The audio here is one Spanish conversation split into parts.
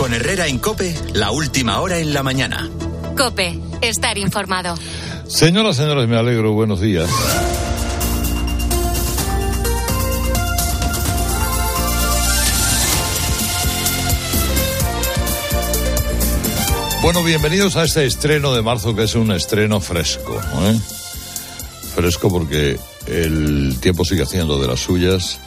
Con Herrera en Cope, la última hora en la mañana. Cope, estar informado. Señoras, señores, me alegro. Buenos días. Bueno, bienvenidos a este estreno de marzo que es un estreno fresco. ¿eh? Fresco porque el tiempo sigue haciendo de las suyas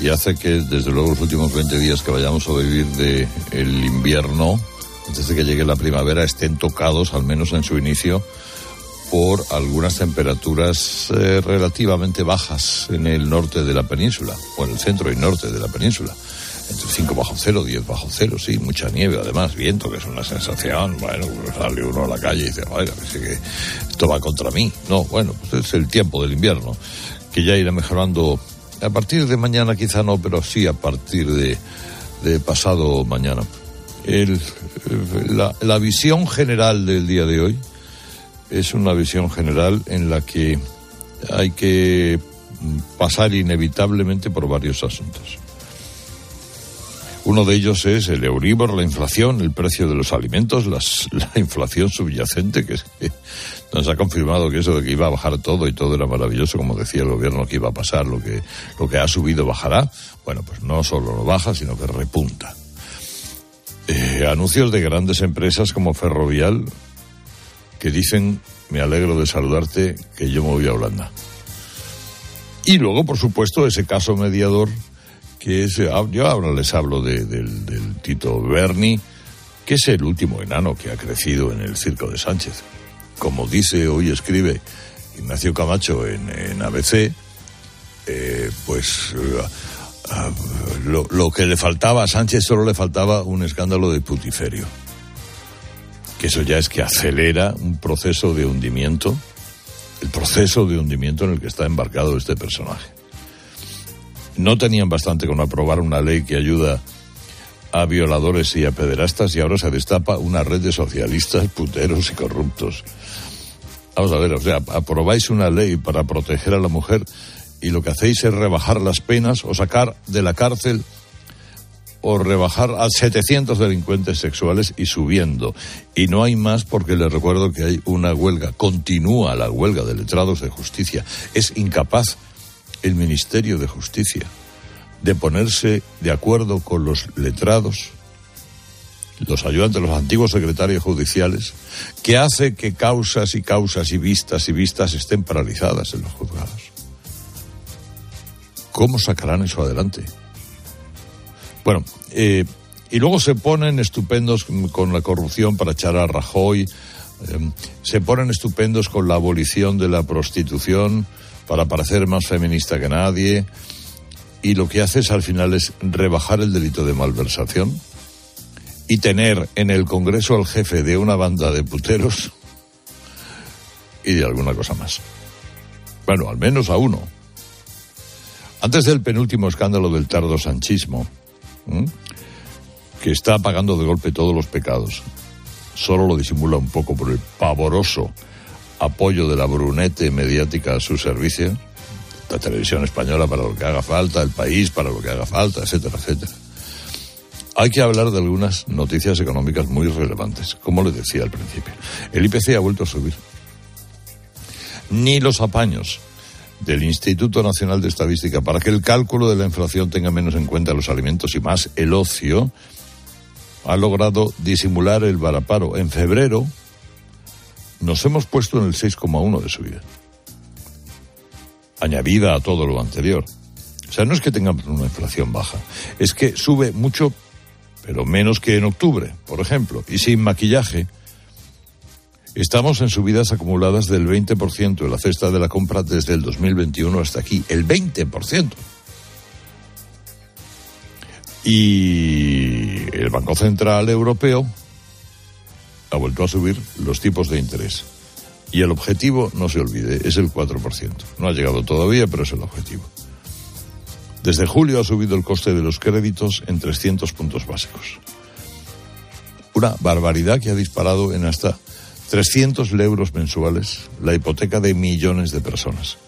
y hace que desde luego los últimos 20 días que vayamos a vivir de el invierno, antes de que llegue la primavera, estén tocados, al menos en su inicio, por algunas temperaturas eh, relativamente bajas en el norte de la península, o en el centro y norte de la península entre 5 bajo cero, 10 bajo cero, sí, mucha nieve, además, viento, que es una sensación, bueno, sale uno a la calle y dice, vaya, que esto va contra mí. No, bueno, pues es el tiempo del invierno, que ya irá mejorando a partir de mañana quizá no, pero sí a partir de, de pasado mañana. La visión general del día de hoy es una visión general en la que hay que pasar inevitablemente por varios asuntos. Uno de ellos es el Euribor, la inflación, el precio de los alimentos, las, la inflación subyacente, que, que nos ha confirmado que eso de que iba a bajar todo y todo era maravilloso, como decía el gobierno que iba a pasar, lo que, lo que ha subido bajará. Bueno, pues no solo lo baja, sino que repunta. Eh, anuncios de grandes empresas como Ferrovial que dicen, me alegro de saludarte, que yo me voy a Holanda. Y luego, por supuesto, ese caso mediador que es, yo ahora les hablo de, del, del Tito Berni, que es el último enano que ha crecido en el circo de Sánchez. Como dice hoy escribe Ignacio Camacho en, en ABC, eh, pues uh, lo, lo, que le faltaba a Sánchez solo le faltaba un escándalo de putiferio. Que eso ya es que acelera un proceso de hundimiento, el proceso de hundimiento en el que está embarcado este personaje no tenían bastante con aprobar una ley que ayuda a violadores y a pederastas y ahora se destapa una red de socialistas, puteros y corruptos. Vamos a ver, o sea, aprobáis una ley para proteger a la mujer y lo que hacéis es rebajar las penas o sacar de la cárcel o rebajar a 700 delincuentes sexuales y subiendo. Y no hay más porque les recuerdo que hay una huelga, continúa la huelga de letrados de justicia. Es incapaz el Ministerio de Justicia de ponerse de acuerdo con los letrados, los ayudantes, los antiguos secretarios judiciales, que hace que causas y causas y vistas y vistas estén paralizadas en los juzgados. ¿Cómo sacarán eso adelante? Bueno, eh, y luego se ponen estupendos con la corrupción para echar a Rajoy, eh, se ponen estupendos con la abolición de la prostitución, para parecer más feminista que nadie y lo que hace es al final es rebajar el delito de malversación y tener en el Congreso al jefe de una banda de puteros y de alguna cosa más. Bueno, al menos a uno. Antes del penúltimo escándalo del tardo sanchismo, que está apagando de golpe todos los pecados, solo lo disimula un poco por el pavoroso apoyo de la brunete mediática a su servicio, la televisión española para lo que haga falta, el país para lo que haga falta, etcétera, etcétera. Hay que hablar de algunas noticias económicas muy relevantes, como les decía al principio. El IPC ha vuelto a subir. Ni los apaños del Instituto Nacional de Estadística para que el cálculo de la inflación tenga menos en cuenta los alimentos y más el ocio ha logrado disimular el varaparo. En febrero, nos hemos puesto en el 6,1 de subida. Añadida a todo lo anterior. O sea, no es que tengamos una inflación baja, es que sube mucho, pero menos que en octubre, por ejemplo, y sin maquillaje. Estamos en subidas acumuladas del 20% de la cesta de la compra desde el 2021 hasta aquí, el 20%. Y el Banco Central Europeo ha vuelto a subir los tipos de interés. Y el objetivo, no se olvide, es el 4%. No ha llegado todavía, pero es el objetivo. Desde julio ha subido el coste de los créditos en 300 puntos básicos. Una barbaridad que ha disparado en hasta 300 euros mensuales la hipoteca de millones de personas.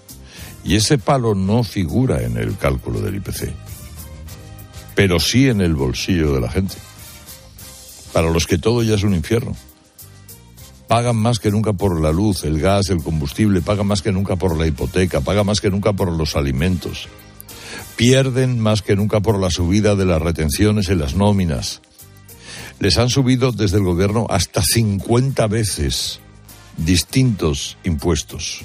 Y ese palo no figura en el cálculo del IPC, pero sí en el bolsillo de la gente para los que todo ya es un infierno. Pagan más que nunca por la luz, el gas, el combustible, pagan más que nunca por la hipoteca, pagan más que nunca por los alimentos. Pierden más que nunca por la subida de las retenciones en las nóminas. Les han subido desde el gobierno hasta 50 veces distintos impuestos.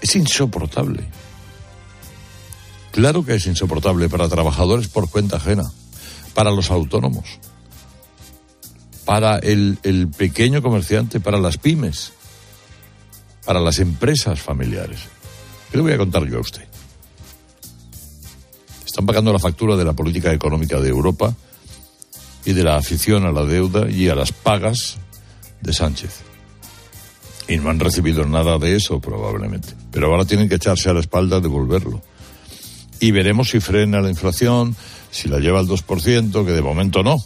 Es insoportable. Claro que es insoportable para trabajadores por cuenta ajena, para los autónomos, para el, pequeño comerciante, para las pymes, para las empresas familiares. ¿Qué le voy a contar yo a usted? Están pagando la factura de la política económica de Europa y de la afición a la deuda y a las pagas de Sánchez. Y no han recibido nada de eso, probablemente. Pero ahora tienen que echarse a la espalda devolverlo. Y veremos si frena la inflación, si la lleva al 2%, que de momento no.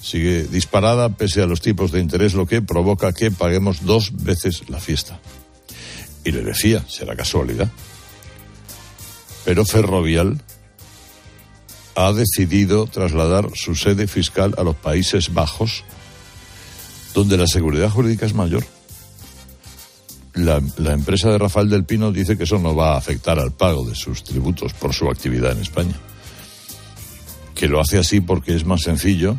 Sigue disparada pese a los tipos de interés, lo que provoca que paguemos dos veces la fiesta. Y le decía, será casualidad. Pero Ferrovial ha decidido trasladar su sede fiscal a los Países Bajos, donde la seguridad jurídica es mayor. La, empresa de Rafael del Pino dice que eso no va a afectar al pago de sus tributos por su actividad en España. Que lo hace así porque es más sencillo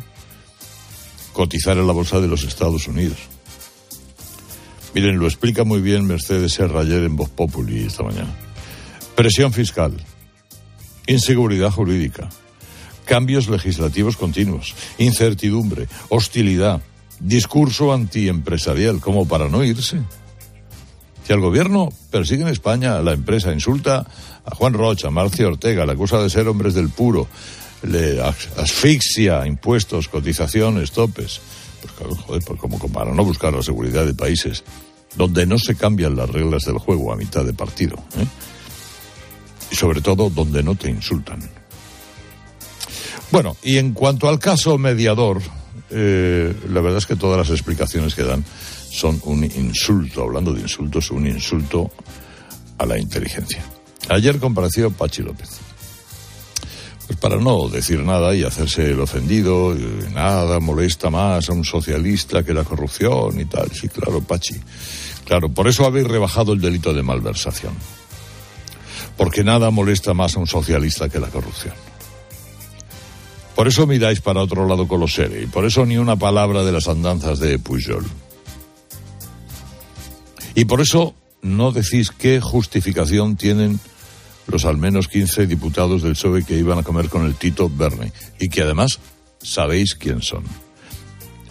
cotizar en la bolsa de los Estados Unidos. Miren, lo explica muy bien Mercedes Serrayer en Voz Populi esta mañana. Presión fiscal, inseguridad jurídica, cambios legislativos continuos, incertidumbre, hostilidad, discurso antiempresarial, como para no irse. Si el gobierno persigue en España a la empresa, insulta a Juan Rocha, a Marcia Ortega, le acusa de ser hombres del puro, le asfixia impuestos, cotizaciones, topes, pues claro, joder, pues como para no buscar la seguridad de países donde no se cambian las reglas del juego a mitad de partido. ¿eh? Y sobre todo donde no te insultan. Bueno, y en cuanto al caso mediador, eh, la verdad es que todas las explicaciones que dan son un insulto, hablando de insultos, un insulto a la inteligencia. Ayer compareció Pachi López. Para no decir nada y hacerse el ofendido, nada molesta más a un socialista que la corrupción y tal. Sí, claro, Pachi. Claro, por eso habéis rebajado el delito de malversación. Porque nada molesta más a un socialista que la corrupción. Por eso miráis para otro lado con los seres y por eso ni una palabra de las andanzas de Pujol. Y por eso no decís qué justificación tienen los al menos 15 diputados del PSOE que iban a comer con el Tito Berni y que además sabéis quién son.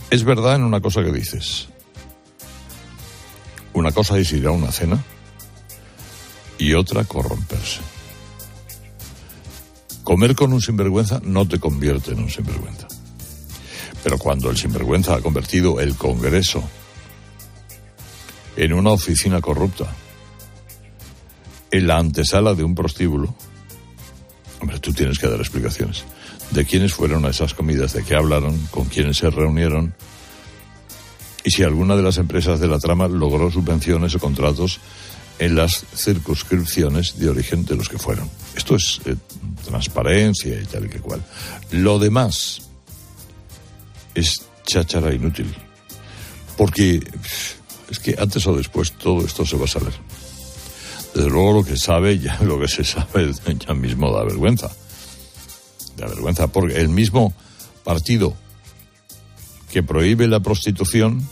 Es verdad en una cosa que dices. Una cosa es ir a una cena y otra corromperse. Comer con un sinvergüenza no te convierte en un sinvergüenza. Pero cuando el sinvergüenza ha convertido el Congreso en una oficina corrupta, en la antesala de un prostíbulo, hombre, tú tienes que dar explicaciones de quiénes fueron a esas comidas, de qué hablaron, con quiénes se reunieron y si alguna de las empresas de la trama logró subvenciones o contratos en las circunscripciones de origen de los que fueron. Esto es eh, transparencia y tal y que cual. Lo demás es cháchara inútil. Porque es que antes o después todo esto se va a saber. Desde luego lo que sabe, ya lo que se sabe ya mismo da vergüenza. Da vergüenza porque el mismo partido que prohíbe la prostitución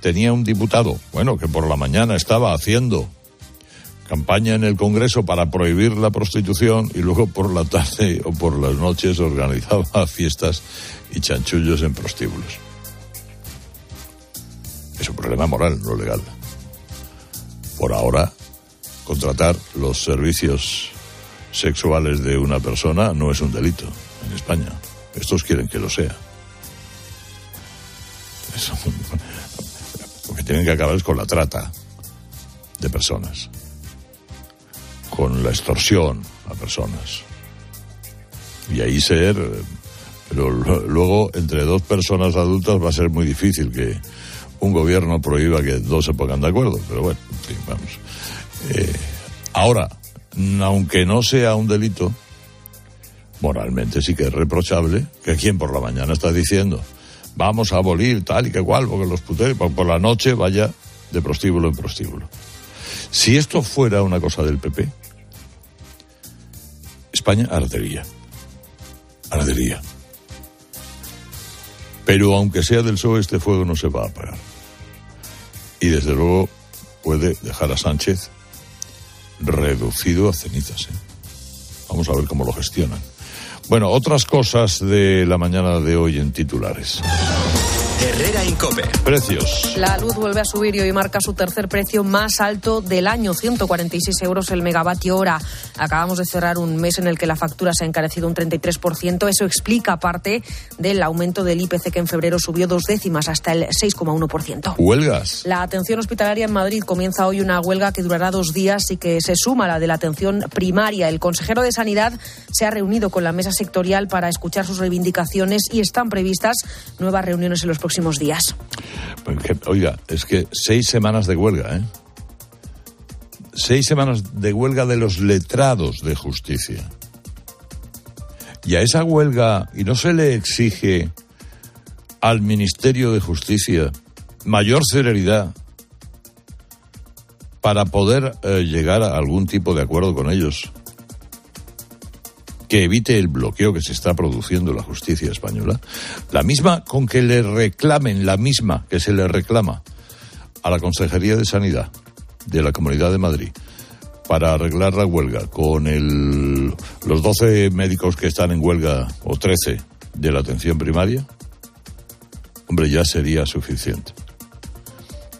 tenía un diputado, bueno, que por la mañana estaba haciendo campaña en el Congreso para prohibir la prostitución y luego por la tarde o por las noches organizaba fiestas y chanchullos en prostíbulos. Es un problema moral, no legal. Por ahora, contratar los servicios sexuales de una persona no es un delito en España. Estos quieren que lo sea. lo que tienen que acabar es con la trata de personas con la extorsión a personas. Y ahí ser, pero luego entre dos personas adultas va a ser muy difícil que un gobierno prohíba que dos se pongan de acuerdo. Pero bueno, en fin, vamos. Eh, ahora, aunque no sea un delito, moralmente sí que es reprochable que quien por la mañana está diciendo vamos a abolir tal y que cual, porque los puteros por la noche vaya de prostíbulo en prostíbulo. Si esto fuera una cosa del PP, España ardería. Ardería. Pero aunque sea del PSOE, este fuego no se va a apagar. Y desde luego puede dejar a Sánchez reducido a cenizas. ¿eh? Vamos a ver cómo lo gestionan. Bueno, otras cosas de la mañana de hoy en titulares. Herrera Incope. Precios. La luz vuelve a subir y hoy marca su tercer precio más alto del año, 146 euros el megavatio hora. Acabamos de cerrar un mes en el que la factura se ha encarecido un 33%. Eso explica parte del aumento del IPC que en febrero subió dos décimas hasta el 6,1%. Huelgas. La atención hospitalaria en Madrid comienza hoy una huelga que durará dos días y que se suma a la de la atención primaria. El consejero de Sanidad se ha reunido con la mesa sectorial para escuchar sus reivindicaciones y están previstas nuevas reuniones en los próximos días. Oiga, es que seis semanas de huelga, ¿eh? Seis semanas de huelga de los letrados de justicia. Y a esa huelga, y no se le exige al Ministerio de Justicia mayor celeridad para poder eh, llegar a algún tipo de acuerdo con ellos que evite el bloqueo que se está produciendo en la justicia española, la misma con que le reclamen, la misma que se le reclama a la Consejería de Sanidad de la Comunidad de Madrid para arreglar la huelga con el, los 12 médicos que están en huelga, o 13, de la atención primaria, hombre, ya sería suficiente.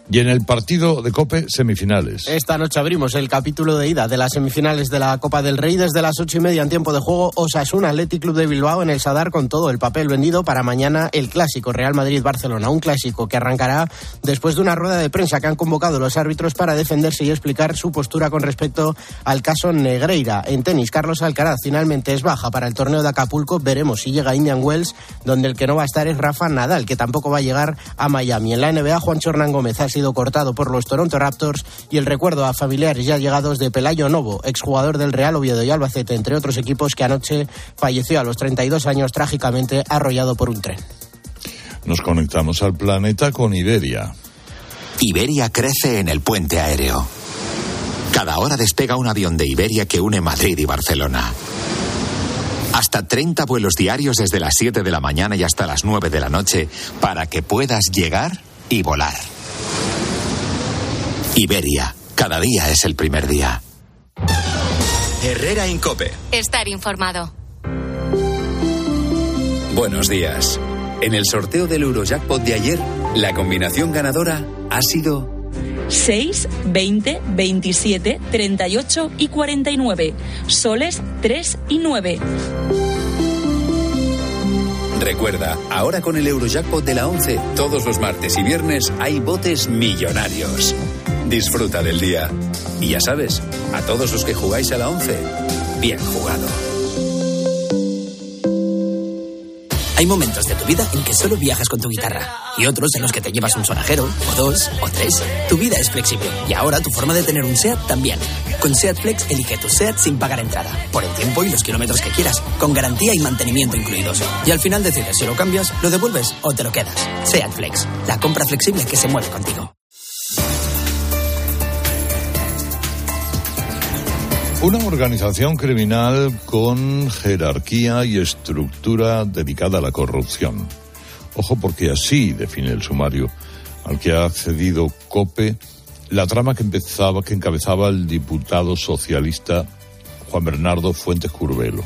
Y en el partido de Cope, semifinales. Esta noche abrimos el capítulo de ida de las semifinales de la Copa del Rey. Desde las ocho y media en tiempo de juego, Osasuna Athletic Club de Bilbao en el Sadar con todo el papel vendido para mañana el clásico Real Madrid-Barcelona. Un clásico que arrancará después de una rueda de prensa que han convocado los árbitros para defenderse y explicar su postura con respecto al caso Negreira. En tenis, Carlos Alcaraz finalmente es baja para el torneo de Acapulco. Veremos si llega a Indian Wells, donde el que no va a estar es Rafa Nadal, que tampoco va a llegar a Miami. En la NBA, Juan Chornán Gómez sido cortado por los Toronto Raptors y el recuerdo a familiares ya llegados de Pelayo Novo, exjugador del Real Oviedo y Albacete, entre otros equipos que anoche falleció a los 32 años trágicamente arrollado por un tren. Nos conectamos al planeta con Iberia. Iberia crece en el puente aéreo. Cada hora despega un avión de Iberia que une Madrid y Barcelona. Hasta 30 vuelos diarios desde las 7 de la mañana y hasta las 9 de la noche para que puedas llegar y volar. Iberia, cada día es el primer día. Herrera Incope. Estar informado. Buenos días. En el sorteo del Eurojackpot de ayer, la combinación ganadora ha sido 6, 20, 27, 38 y 49. Soles 3 y 9. Recuerda, ahora con el Eurojackpot de la 11, todos los martes y viernes hay botes millonarios. Disfruta del día. Y ya sabes, a todos los que jugáis a la 11, bien jugado. Hay momentos de tu vida en que solo viajas con tu guitarra y otros en los que te llevas un sonajero, o dos, o tres. Tu vida es flexible y ahora tu forma de tener un SEAT también. Con SEAT Flex elige tu SEAT sin pagar entrada, por el tiempo y los kilómetros que quieras, con garantía y mantenimiento incluidos. Y al final decides si lo cambias, lo devuelves o te lo quedas. SEAT Flex, la compra flexible que se mueve contigo. Una organización criminal con jerarquía y estructura dedicada a la corrupción. Ojo porque así define el sumario al que ha accedido COPE la trama que empezaba que encabezaba el diputado socialista Juan Bernardo Fuentes Curvelo.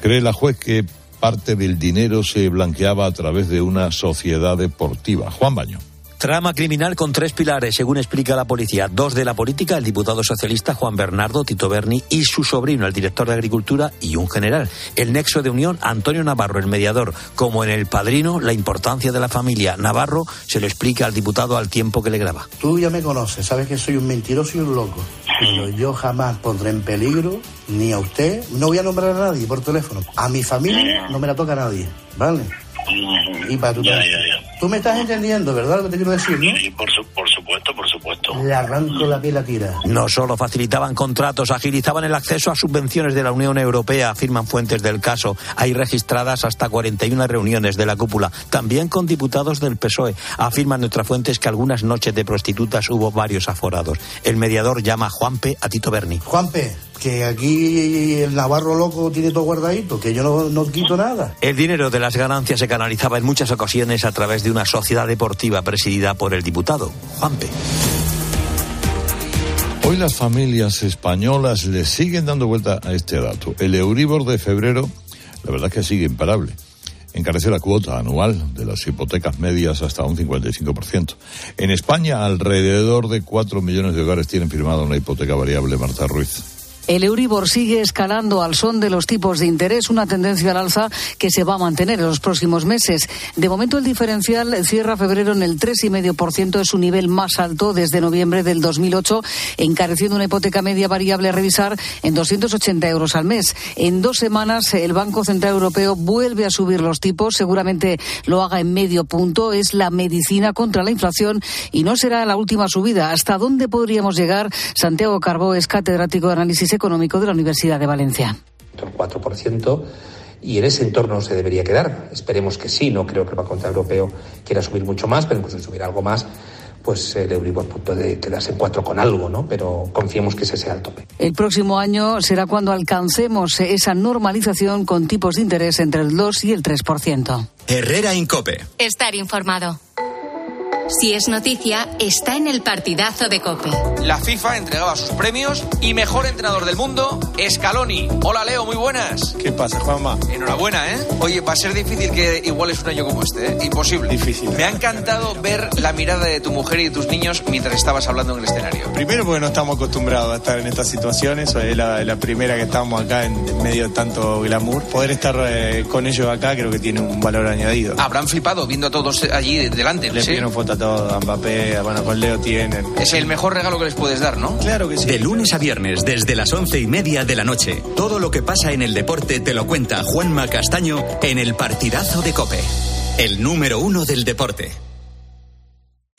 Cree la juez que parte del dinero se blanqueaba a través de una sociedad deportiva. Juan Baño. Trama criminal con tres pilares, según explica la policía. Dos de la política, el diputado socialista Juan Bernardo Tito Berni y su sobrino, el director de Agricultura y un general. El nexo de unión, Antonio Navarro, el mediador. Como en El Padrino, la importancia de la familia. Navarro se lo explica al diputado al tiempo que le graba. Tú ya me conoces, sabes que soy un mentiroso y un loco. Pero yo jamás pondré en peligro ni a usted, no voy a nombrar a nadie por teléfono. A mi familia no me la toca a nadie, ¿vale? Y para tu Ya, ya, ya. Tú me estás entendiendo, ¿verdad? Lo que te quiero decir, ¿no? Sí, por, su- por supuesto, por supuesto. le arranco la piel a tira. No solo facilitaban contratos, agilizaban el acceso a subvenciones de la Unión Europea, afirman fuentes del caso. Hay registradas hasta 41 reuniones de la cúpula, también con diputados del PSOE. Afirman nuestras fuentes que algunas noches de prostitutas hubo varios aforados. El mediador llama a Juanpe a Tito Berni. Juanpe, que aquí el Navarro loco tiene todo guardadito, que yo no, no quito nada. El dinero de las ganancias se canalizaba en muchas ocasiones a través de una sociedad deportiva presidida por el diputado, Juanpe. Hoy las familias españolas le siguen dando vuelta a este dato. El Euribor de febrero, la verdad es que sigue imparable. Encarece la cuota anual de las hipotecas medias hasta un 55%. En España, alrededor de 4 millones de hogares tienen firmada una hipoteca variable, Marta Ruiz. El Euribor sigue escalando al son de los tipos de interés, una tendencia al alza que se va a mantener en los próximos meses. De momento, el diferencial cierra febrero en el 3,5%, es su nivel más alto desde noviembre del 2008, encareciendo una hipoteca media variable a revisar en 280 euros al mes. En dos semanas, el Banco Central Europeo vuelve a subir los tipos, seguramente lo haga en medio punto. Es la medicina contra la inflación y no será la última subida. ¿Hasta dónde podríamos llegar? Santiago Carbó es catedrático de análisis económico de la Universidad de Valencia. El 4% y en ese entorno se debería quedar. Esperemos que sí, no creo que el Banco Central Europeo quiera subir mucho más, pero incluso si subiera algo más, pues el Euribor puede quedarse en 4 con algo, ¿no? Pero confiemos que ese sea el tope. El próximo año será cuando alcancemos esa normalización con tipos de interés entre el 2 y el 3%. Herrera Incope. Estar informado. Si es noticia, está en el partidazo de Cope. La FIFA entregaba sus premios y mejor entrenador del mundo, Scaloni. Hola Leo, muy buenas. ¿Qué pasa, Juanma? Enhorabuena, ¿eh? Oye, va a ser difícil que iguales un año como este, ¿eh? Imposible. Difícil. Me ha encantado ver la mirada de tu mujer y de tus niños mientras estabas hablando en el escenario. Primero porque no estamos acostumbrados a estar en estas situaciones, es la, la primera que estamos acá en medio de tanto glamour. Poder estar eh, con ellos acá creo que tiene un valor añadido. Habrán flipado viendo a todos allí delante. Le ¿sí? pidieron foto a todos, a Mbappé, bueno, con Leo tienen. Es el mejor regalo que les puedes dar, ¿no? Claro que sí. De lunes a viernes, desde las once y media de la noche. Todo lo que pasa en el deporte te lo cuenta Juanma Castaño en el partidazo de Cope. El número uno del deporte.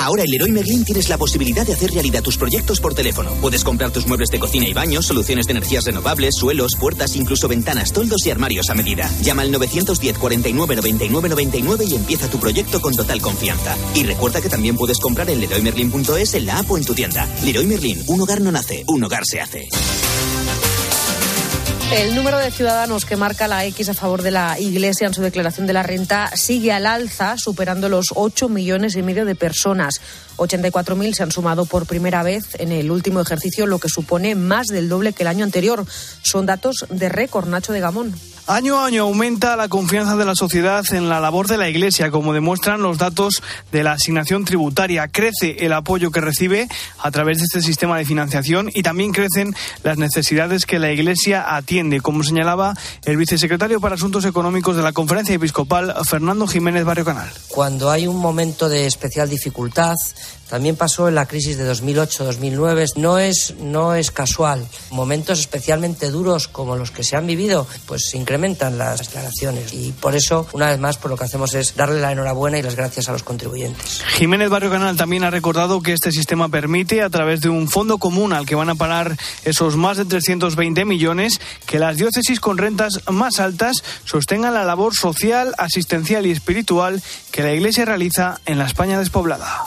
Ahora en Leroy Merlin tienes la posibilidad de hacer realidad tus proyectos por teléfono. Puedes comprar tus muebles de cocina y baños, soluciones de energías renovables, suelos, puertas, incluso ventanas, toldos y armarios a medida. Llama al 910 49 99 99 y empieza tu proyecto con total confianza. Y recuerda que también puedes comprar en leroymerlin.es en la app o en tu tienda. Leroy Merlin, un hogar no nace, un hogar se hace. El número de ciudadanos que marca la X a favor de la Iglesia en su declaración de la renta sigue al alza, superando los 8 millones y medio de personas. 84.000 se han sumado por primera vez en el último ejercicio, lo que supone más del doble que el año anterior. Son datos de récord, Nacho de Gamón. Año a año aumenta la confianza de la sociedad en la labor de la Iglesia, como demuestran los datos de la asignación tributaria. Crece el apoyo que recibe a través de este sistema de financiación y también crecen las necesidades que la Iglesia atiende, como señalaba el vicesecretario para Asuntos Económicos de la Conferencia Episcopal, Fernando Jiménez Barrio Canal. Cuando hay un momento de especial dificultad, también pasó en la crisis de 2008-2009. No es, no es casual. Momentos especialmente duros como los que se han vivido, pues se incrementan las declaraciones. Y por eso, una vez más, por lo que hacemos es darle la enhorabuena y las gracias a los contribuyentes. Jiménez Barrio Canal también ha recordado que este sistema permite, a través de un fondo común al que van a parar esos más de 320 millones, que las diócesis con rentas más altas sostengan la labor social, asistencial y espiritual que la Iglesia realiza en la España despoblada.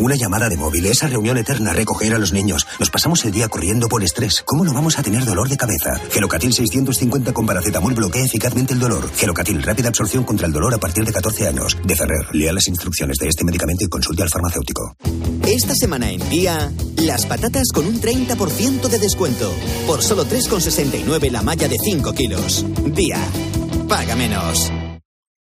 Una llamada de móvil, esa reunión eterna, recoger a los niños. Nos pasamos el día corriendo por estrés. ¿Cómo no vamos a tener dolor de cabeza? Gelocatil 650 con paracetamol bloquea eficazmente el dolor. Gelocatil, rápida absorción contra el dolor a partir de 14 años. De Ferrer, lea las instrucciones de este medicamento y consulte al farmacéutico. Esta semana en día, las patatas con un 30% de descuento. Por solo 3,69 la malla de 5 kilos. Día. Paga menos.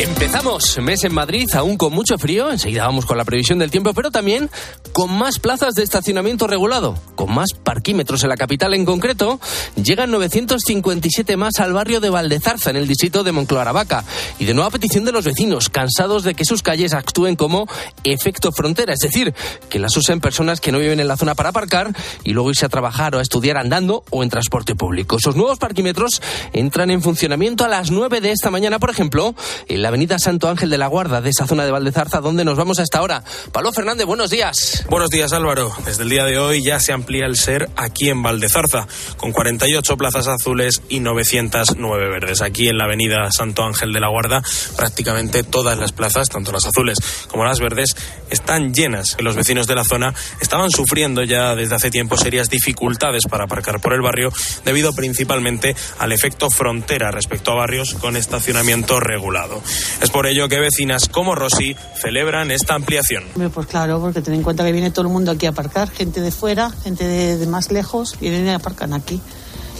Empezamos mes en Madrid, aún con mucho frío, enseguida vamos con la previsión del tiempo, pero también con más plazas de estacionamiento regulado, con más parquímetros en la capital en concreto, llegan 957 más al barrio de Valdezarza, en el distrito de Moncloa Vaca, y de nueva petición de los vecinos, cansados de que sus calles actúen como efecto frontera, es decir, que las usen personas que no viven en la zona para aparcar y luego irse a trabajar o a estudiar andando o en transporte público. Esos nuevos parquímetros entran en funcionamiento a las 9 de esta mañana, por ejemplo, en la avenida Santo Ángel de la Guarda, de esa zona de Valdezarza, donde nos vamos a esta hora. Pablo Fernández, buenos días. Buenos días, Álvaro. Desde el día de hoy ya se amplía el SER aquí en Valdezarza, con 48 plazas azules y 909 verdes. Aquí en la avenida Santo Ángel de la Guarda, prácticamente todas las plazas, tanto las azules como las verdes, están llenas. Los vecinos de la zona estaban sufriendo ya desde hace tiempo serias dificultades para aparcar por el barrio, debido principalmente al efecto frontera respecto a barrios con estacionamiento regulado. Es por ello que vecinas como Rosy celebran esta ampliación. Pues claro, porque ten en cuenta que viene todo el mundo aquí a aparcar, gente de fuera, gente de, de más lejos, vienen y aparcan aquí.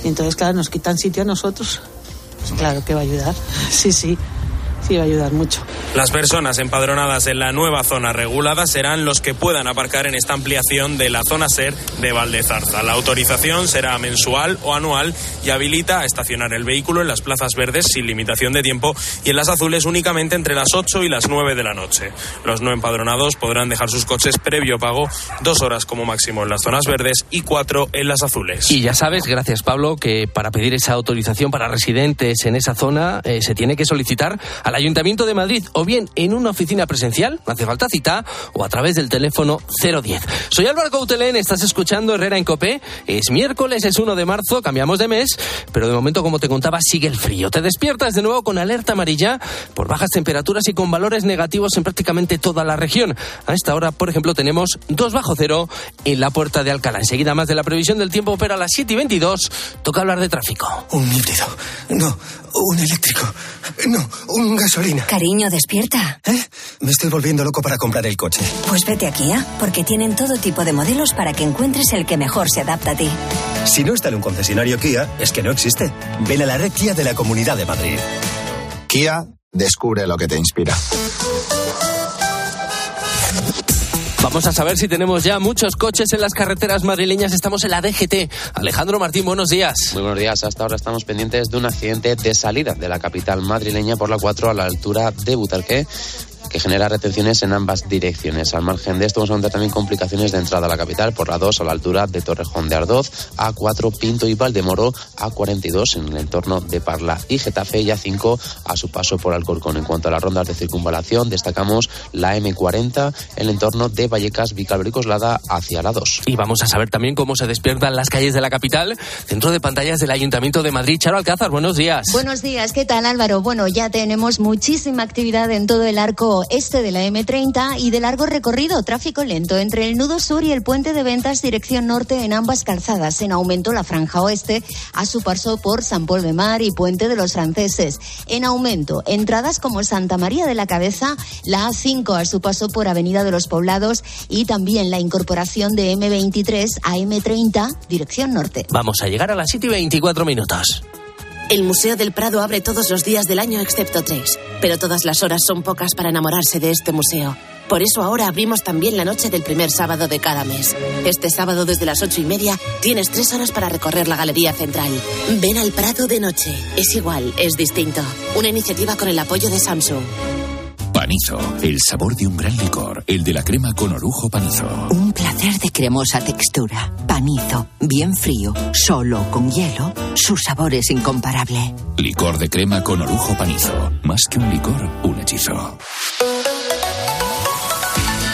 Y entonces, claro, nos quitan sitio a nosotros. Pues claro que va a ayudar. Sí, sí sí va a ayudar mucho. Las personas empadronadas en la nueva zona regulada serán los que puedan aparcar en esta ampliación de la zona SER de Valdezarza. La autorización será mensual o anual y habilita a estacionar el vehículo en las plazas verdes sin limitación de tiempo y en las azules únicamente entre las 8 y las 9 de la noche. Los no empadronados podrán dejar sus coches previo pago dos horas como máximo en las zonas verdes y cuatro en las azules. Y ya sabes, gracias Pablo, que para pedir esa autorización para residentes en esa zona eh, se tiene que solicitar a la Ayuntamiento de Madrid o bien en una oficina presencial, no hace falta cita, o a través del teléfono 010. Soy Álvaro Coutelén, estás escuchando Herrera en Copé. Es miércoles, es 1 de marzo, cambiamos de mes, pero de momento, como te contaba, sigue el frío. Te despiertas de nuevo con alerta amarilla por bajas temperaturas y con valores negativos en prácticamente toda la región. A esta hora, por ejemplo, tenemos 2 bajo cero en la puerta de Alcalá. Enseguida más de la previsión del tiempo, pero a las 7 y 22 toca hablar de tráfico. Un híbrido. No, un eléctrico. No, un gasolina. Cariño, despierta. ¿Eh? Me estoy volviendo loco para comprar el coche. Pues vete a Kia, porque tienen todo tipo de modelos para que encuentres el que mejor se adapta a ti. Si no está en un concesionario Kia, es que no existe. Ven a la red Kia de la Comunidad de Madrid. Kia, descubre lo que te inspira. Vamos a saber si tenemos ya muchos coches en las carreteras madrileñas. Estamos en la DGT. Alejandro Martín, buenos días. Muy buenos días. Hasta ahora estamos pendientes de un accidente de salida de la capital madrileña por la 4 a la altura de Butarque que genera retenciones en ambas direcciones. Al margen de esto, vamos a encontrar también complicaciones de entrada a la capital por la 2 a la altura de Torrejón de Ardoz, A4 Pinto y Valdemoro, A42 en el entorno de Parla y Getafe y A5 a su paso por Alcorcón. En cuanto a las rondas de circunvalación, destacamos la M40 en el entorno de Vallecas, Vicálvaro y Coslada hacia la 2. Y vamos a saber también cómo se despiertan las calles de la capital, centro de pantallas del Ayuntamiento de Madrid. Charo Alcázar, buenos días. Buenos días, ¿qué tal Álvaro? Bueno, ya tenemos muchísima actividad en todo el arco este de la M30 y de largo recorrido, tráfico lento entre el nudo sur y el puente de ventas dirección norte en ambas calzadas. En aumento la franja oeste a su paso por San Paul de Mar y Puente de los Franceses. En aumento entradas como Santa María de la Cabeza, la A5 a su paso por Avenida de los Poblados y también la incorporación de M23 a M30 dirección norte. Vamos a llegar a las 7 y 24 minutos. El Museo del Prado abre todos los días del año excepto tres, pero todas las horas son pocas para enamorarse de este museo. Por eso ahora abrimos también la noche del primer sábado de cada mes. Este sábado desde las ocho y media tienes tres horas para recorrer la Galería Central. Ven al Prado de noche. Es igual, es distinto. Una iniciativa con el apoyo de Samsung. Panizo, el sabor de un gran licor, el de la crema con orujo panizo. Un placer de cremosa textura. Panizo, bien frío, solo con hielo, su sabor es incomparable. Licor de crema con orujo panizo. Más que un licor, un hechizo.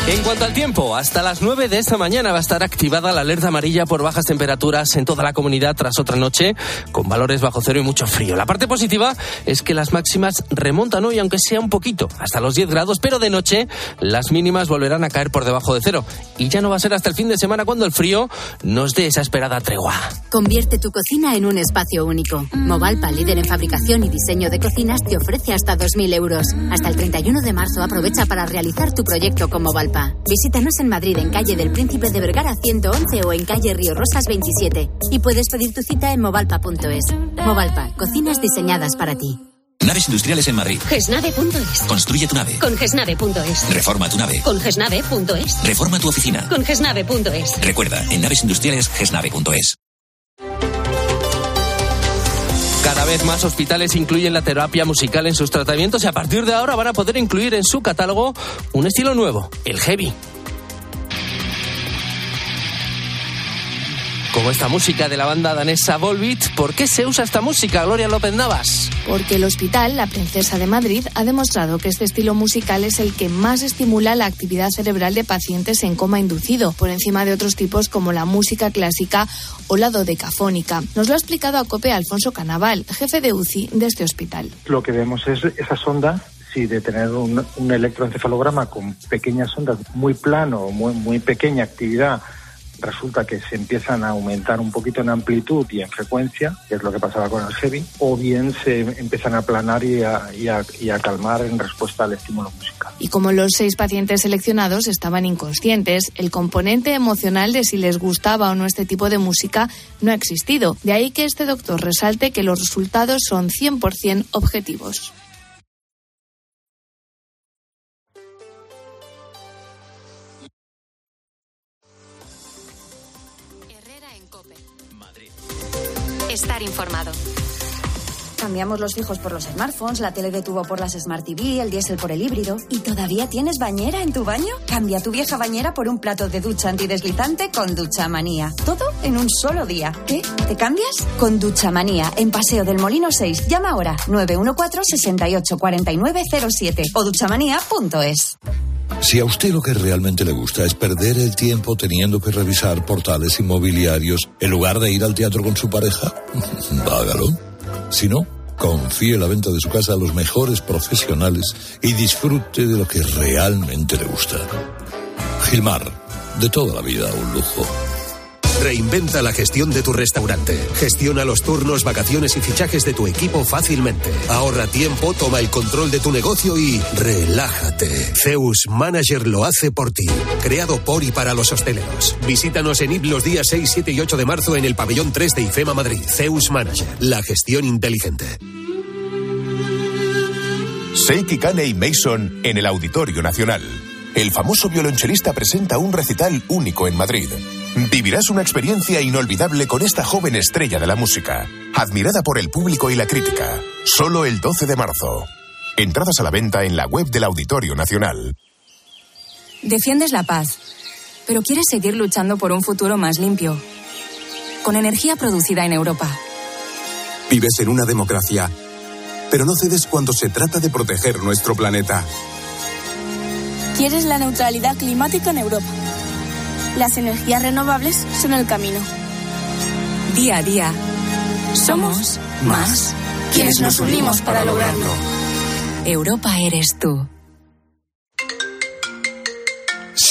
En cuanto al tiempo, hasta las 9 de esta mañana va a estar activada la alerta amarilla por bajas temperaturas en toda la comunidad tras otra noche con valores bajo cero y mucho frío. La parte positiva es que las máximas remontan hoy, aunque sea un poquito, hasta los 10 grados, pero de noche las mínimas volverán a caer por debajo de cero. Y ya no va a ser hasta el fin de semana cuando el frío nos dé esa esperada tregua. Convierte tu cocina en un espacio único. Movalpa, líder en fabricación y diseño de cocinas, te ofrece hasta 2.000 euros. Hasta el 31 de marzo aprovecha para realizar tu proyecto con Movalpa. Visítanos en Madrid, en calle del Príncipe de Vergara 111 o en calle Río Rosas 27. Y puedes pedir tu cita en movalpa.es. Movalpa, cocinas diseñadas para ti. Naves industriales en Madrid. Gesnave.es. Construye tu nave. Con Gesnave.es. Reforma tu nave. Con Gesnave.es. Reforma tu oficina. Con Gesnave.es. Recuerda, en naves industriales, gesnave.es. Cada vez más hospitales incluyen la terapia musical en sus tratamientos y a partir de ahora van a poder incluir en su catálogo un estilo nuevo, el heavy. Como esta música de la banda danesa Volbeat, ¿por qué se usa esta música, Gloria López Navas? Porque el hospital, la Princesa de Madrid, ha demostrado que este estilo musical es el que más estimula la actividad cerebral de pacientes en coma inducido, por encima de otros tipos como la música clásica o la dodecafónica. Nos lo ha explicado a COPE Alfonso Canaval, jefe de UCI de este hospital. Lo que vemos es esas ondas si de tener un, un electroencefalograma con pequeñas ondas muy plano, muy, muy pequeña actividad, resulta que se empiezan a aumentar un poquito en amplitud y en frecuencia, que es lo que pasaba con el heavy, o bien se empiezan a aplanar y a, y a, calmar en respuesta al estímulo musical. Y como los seis pacientes seleccionados estaban inconscientes, el componente emocional de si les gustaba o no este tipo de música no ha existido. De ahí que este doctor resalte que los resultados son 100% objetivos. Informado. Cambiamos los fijos por los smartphones, la tele de tubo por las Smart TV, el diésel por el híbrido. ¿Y todavía tienes bañera en tu baño? Cambia tu vieja bañera por un plato de ducha antideslizante con Ducha Manía. Todo en un solo día. ¿Qué? ¿Te cambias? Con Ducha Manía, en Paseo del Molino 6. Llama ahora 914-684907 o duchamanía.es. Si a usted lo que realmente le gusta es perder el tiempo teniendo que revisar portales inmobiliarios en lugar de ir al teatro con su pareja, hágalo. Si no, confíe la venta de su casa a los mejores profesionales y disfrute de lo que realmente le gusta. Gilmar, de toda la vida un lujo. Reinventa la gestión de tu restaurante. Gestiona los turnos, vacaciones y fichajes de tu equipo fácilmente. Ahorra tiempo, toma el control de tu negocio y relájate. Zeus Manager lo hace por ti. Creado por y para los hosteleros. Visítanos en IP los días 6, 7 y 8 de marzo en el pabellón 3 de IFEMA Madrid. Zeus Manager. La gestión inteligente. Seiki Kane y Mason en el Auditorio Nacional. El famoso violonchelista presenta un recital único en Madrid. Vivirás una experiencia inolvidable con esta joven estrella de la música, admirada por el público y la crítica. Solo el 12 de marzo. Entradas a la venta en la web del Auditorio Nacional. Defiendes la paz, pero quieres seguir luchando por un futuro más limpio, con energía producida en Europa. Vives en una democracia, pero no cedes cuando se trata de proteger nuestro planeta. Quieres la neutralidad climática en Europa. Las energías renovables son el camino. Día a día, somos más quienes nos unimos para lograrlo. Europa eres tú.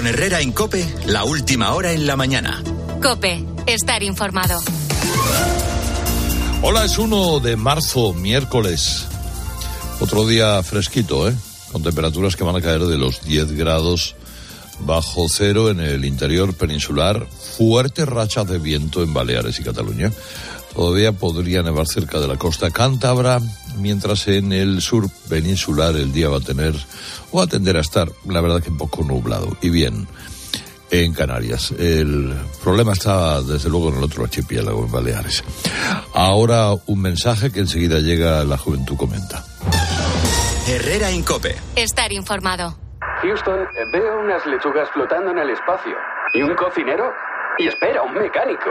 Con Herrera en Cope, la última hora en la mañana. Cope, estar informado. Hola, es 1 de marzo, miércoles. Otro día fresquito, ¿eh? Con temperaturas que van a caer de los 10 grados bajo cero en el interior peninsular. Fuertes rachas de viento en Baleares y Cataluña. Todavía podría nevar cerca de la costa cántabra, mientras en el sur peninsular el día va a tener, o va a tender a estar, la verdad que un poco nublado. Y bien, en Canarias. El problema está, desde luego, en el otro archipiélago, en Baleares. Ahora un mensaje que enseguida llega a la juventud comenta. Herrera en Cope. Estar informado. Houston, veo unas lechugas flotando en el espacio. ¿Y un cocinero? Y espera, un mecánico.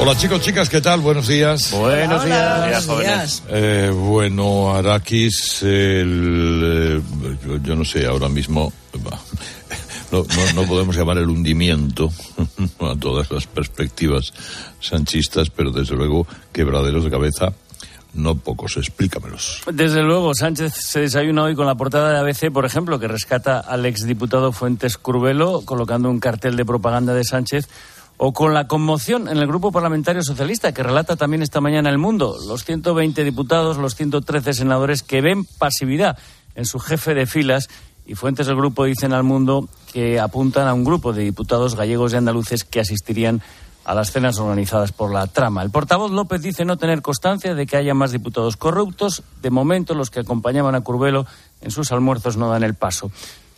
Hola chicos, chicas, ¿qué tal? Buenos días. Buenos Hola, días. buenos días. Eh, bueno, Arakis, el, eh, yo, yo no sé, ahora mismo no, no, no podemos llamar el hundimiento a todas las perspectivas sanchistas, pero desde luego quebraderos de cabeza no pocos. Explícamelos. Desde luego, Sánchez se desayuna hoy con la portada de ABC, por ejemplo, que rescata al exdiputado Fuentes Curvelo colocando un cartel de propaganda de Sánchez o con la conmoción en el Grupo Parlamentario Socialista, que relata también esta mañana El Mundo, los 120 diputados, los 113 senadores que ven pasividad en su jefe de filas y fuentes del grupo dicen al Mundo que apuntan a un grupo de diputados gallegos y andaluces que asistirían a las cenas organizadas por la trama. El portavoz López dice no tener constancia de que haya más diputados corruptos. De momento, los que acompañaban a Curvelo en sus almuerzos no dan el paso.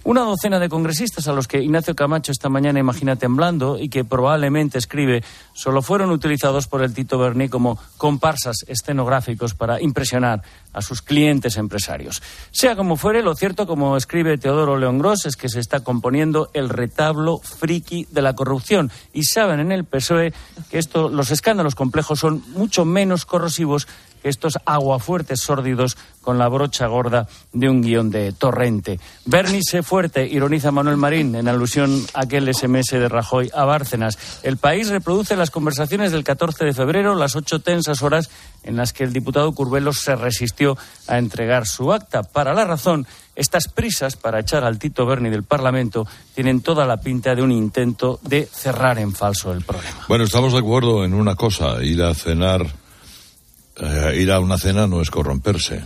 Una docena de congresistas a los que Ignacio Camacho esta mañana imagina temblando y que probablemente escribe solo fueron utilizados por el Tito Berni como comparsas escenográficos para impresionar a sus clientes empresarios. Sea como fuere, lo cierto, como escribe Teodoro León Gross, es que se está componiendo el retablo friki de la corrupción. Y saben en el PSOE que esto, los escándalos complejos son mucho menos corrosivos estos aguafuertes sórdidos con la brocha gorda de un guion de torrente. Bernie sé fuerte, ironiza Manuel Marín en alusión a aquel SMS de Rajoy a Bárcenas. El país reproduce las conversaciones del 14 de febrero, las ocho tensas horas en las que el diputado Curvelo se resistió a entregar su acta. Para la razón, estas prisas para echar al Tito Berni del Parlamento tienen toda la pinta de un intento de cerrar en falso el problema. Bueno, estamos de acuerdo en una cosa, ir a cenar, eh, ir a una cena no es corromperse.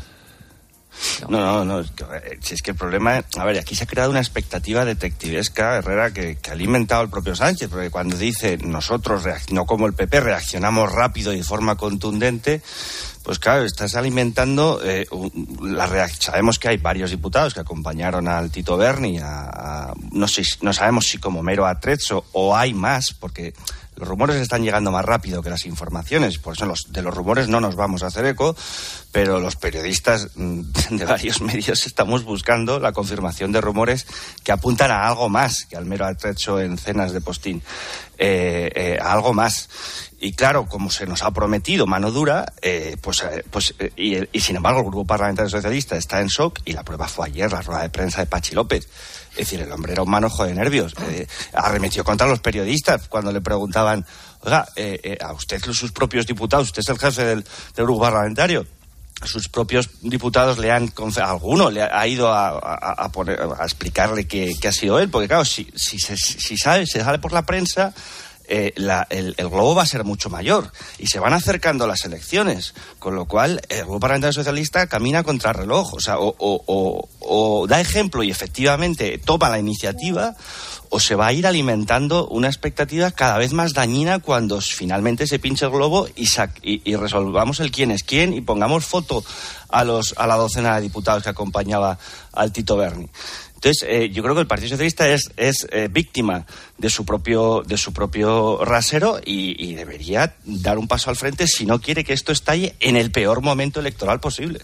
No, no, no. es eh, Si es que el problema. A ver, aquí se ha creado una expectativa detectivesca, Herrera, que, ha alimentado el propio Sánchez, porque cuando dice nosotros, no como el PP, reaccionamos rápido y de forma contundente, pues claro, estás alimentando eh, la Sabemos que hay varios diputados que acompañaron al Tito Berni, a, no, sé, no sabemos si como mero atrezzo o hay más, porque los rumores están llegando más rápido que las informaciones, por eso los, de los rumores no nos vamos a hacer eco, pero los periodistas mm, de varios medios estamos buscando la confirmación de rumores que apuntan a algo más que al mero atrecho en cenas de postín, eh, eh, a algo más. Y claro, como se nos ha prometido mano dura, eh, pues, eh, pues eh, y, y sin embargo el Grupo Parlamentario Socialista está en shock y la prueba fue ayer, la rueda de prensa de Pachi López. Es decir, el hombre era un manojo de nervios. Eh, arremetió contra los periodistas cuando le preguntaban, oiga, eh, eh, a usted sus propios diputados, usted es el jefe del, del grupo parlamentario, sus propios diputados le han alguno le ha ido a, poner, a explicarle que, ha sido él porque claro si, si, si sabe, se sale por la prensa eh, la, el, globo va a ser mucho mayor y se van acercando las elecciones, con lo cual el Grupo Parlamentario Socialista camina contra reloj, o sea, o, o, o, o da ejemplo y efectivamente toma la iniciativa, o se va a ir alimentando una expectativa cada vez más dañina cuando finalmente se pinche el globo y, y, y, resolvamos el quién es quién y pongamos foto a, los, a la docena de diputados que acompañaba al Tito Berni. Entonces, eh, yo creo que el Partido Socialista es, es eh, víctima de su propio, de su propio rasero y, y, debería dar un paso al frente si no quiere que esto estalle en el peor momento electoral posible.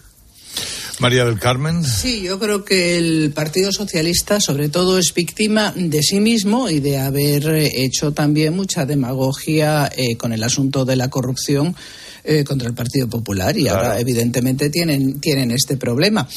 María del Carmen. Sí, yo creo que el Partido Socialista, sobre todo, es víctima de sí mismo y de haber hecho también mucha demagogia eh, con el asunto de la corrupción eh, contra el Partido Popular y claro. ahora evidentemente tienen, tienen este problema.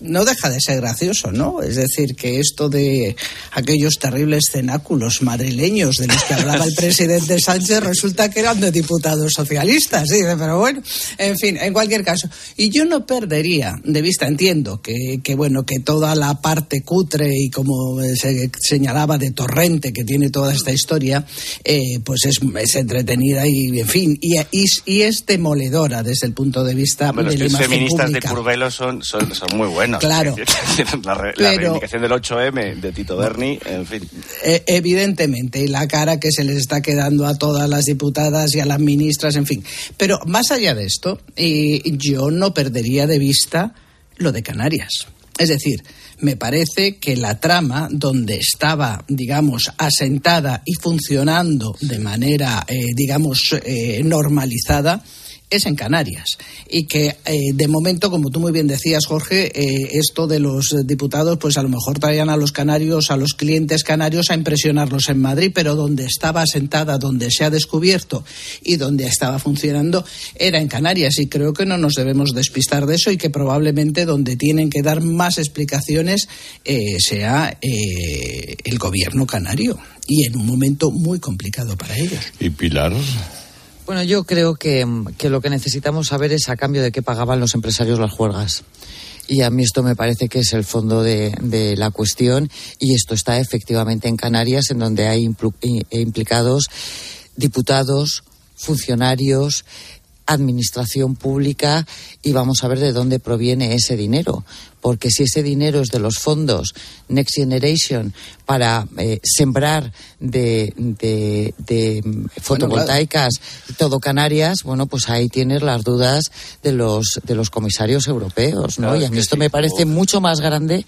No deja de ser gracioso, ¿no? Es decir, que esto de aquellos terribles cenáculos madrileños de los que hablaba el presidente Sánchez resulta que eran de diputados socialistas, sí, pero bueno, en fin, en cualquier caso. Y yo no perdería de vista, entiendo que, que bueno, que toda la parte cutre y como se señalaba de torrente que tiene toda esta historia, eh, pues es, es, entretenida y, en fin, y, y y, y, es demoledora desde el punto de vista Hombre, de la los imagen feministas pública. de Curvelo son, son, son, muy buenos. Claro. la, re, la reivindicación del 8M de Tito Berni, en fin. Eh, evidentemente, y la cara que se les está quedando a todas las diputadas y a las ministras, en fin. Pero más allá de esto, eh, yo no perdería de vista lo de Canarias. Es decir, me parece que la trama donde estaba, digamos, asentada y funcionando de manera, eh, digamos, eh, normalizada, es en Canarias. Y que eh, de momento, como tú muy bien decías, Jorge, eh, esto de los diputados, pues a lo mejor traían a los canarios, a los clientes canarios a impresionarlos en Madrid, pero donde estaba asentada, donde se ha descubierto y donde estaba funcionando, era en Canarias. Y creo que no nos debemos despistar de eso y que probablemente donde tienen que dar más explicaciones eh, sea el gobierno canario. Y en un momento muy complicado para ellos. ¿Y Pilar? Bueno, yo creo que, que, lo que necesitamos saber es a cambio de qué pagaban los empresarios las juergas. Y a mí esto me parece que es el fondo de, de la cuestión y esto está efectivamente en Canarias, en donde hay implicados diputados, funcionarios, administración pública y vamos a ver de dónde proviene ese dinero. Porque si ese dinero es de los fondos Next Generation para eh, sembrar de, de, de fotovoltaicas bueno, claro. todo Canarias, bueno, pues ahí tienes las dudas de los, de los comisarios europeos, ¿no? Claro, y a mí esto sí, me parece mucho más grande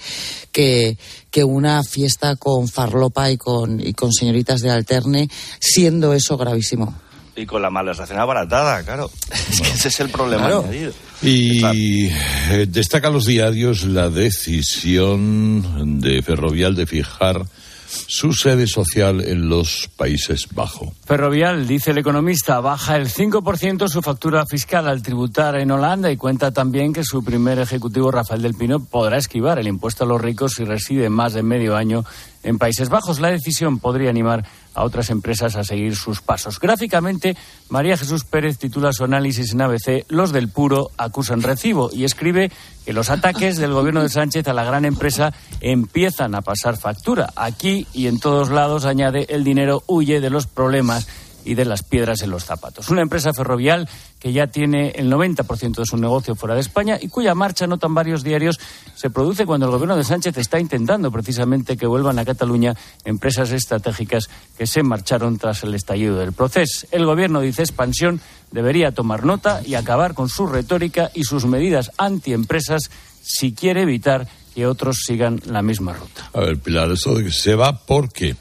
que, que una fiesta con farlopa y con, y con señoritas de alterne, siendo eso gravísimo. Y con la malversación abaratada, claro. Es que ese es el problema claro. añadido. Y eh, destacan los diarios la decisión de Ferrovial de fijar su sede social en los Países Bajos. Ferrovial, dice el economista, baja el 5% su factura fiscal al tributar en Holanda y cuenta también que su primer ejecutivo, Rafael del Pino, podrá esquivar el impuesto a los ricos si reside más de medio año en Países Bajos. La decisión podría animar a otras empresas a seguir sus pasos. Gráficamente, María Jesús Pérez titula su análisis en ABC Los del puro acusan recibo y escribe que los ataques del gobierno de Sánchez a la gran empresa empiezan a pasar factura. Aquí y en todos lados, añade, el dinero huye de los problemas y de las piedras en los zapatos. Una empresa ferrovial que ya tiene el 90% de su negocio fuera de España y cuya marcha, notan varios diarios, se produce cuando el gobierno de Sánchez está intentando precisamente que vuelvan a Cataluña empresas estratégicas que se marcharon tras el estallido del proceso. El gobierno dice expansión debería tomar nota y acabar con su retórica y sus medidas antiempresas si quiere evitar que otros sigan la misma ruta. A ver, Pilar, eso de que se va, ¿por qué?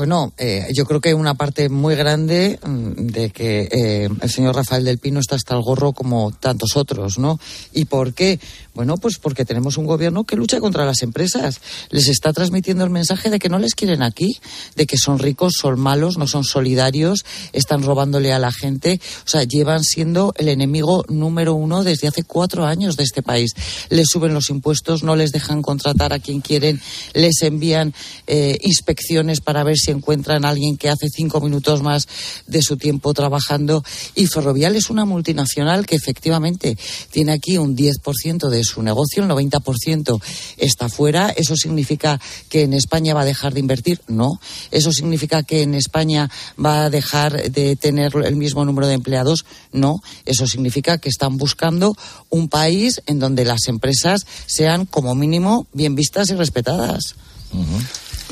Bueno, eh, yo creo que una parte muy grande mm, de que eh, el señor Rafael del Pino está hasta el gorro como tantos otros, ¿no? ¿Y por qué? Bueno, pues porque tenemos un gobierno que lucha contra las empresas. Les está transmitiendo el mensaje de que no les quieren aquí, de que son ricos, son malos, no son solidarios, están robándole a la gente. O sea, llevan siendo el enemigo número uno desde hace cuatro años de este país. Les suben los impuestos, no les dejan contratar a quien quieren, les envían eh, inspecciones para ver si encuentran a alguien que hace cinco minutos más de su tiempo trabajando. Y Ferrovial es una multinacional que efectivamente tiene aquí un 10% de su negocio, el 90% está fuera. ¿Eso significa que en España va a dejar de invertir? No. ¿Eso significa que en España va a dejar de tener el mismo número de empleados? No. Eso significa que están buscando un país en donde las empresas sean como mínimo bien vistas y respetadas.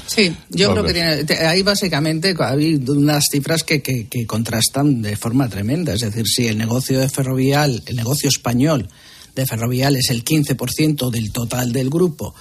Sí, yo creo que tiene, ahí básicamente hay unas cifras que, que, que, contrastan de forma tremenda. Es decir, si el negocio de ferrovial, el negocio español de ferrovial es el 15% del total del grupo,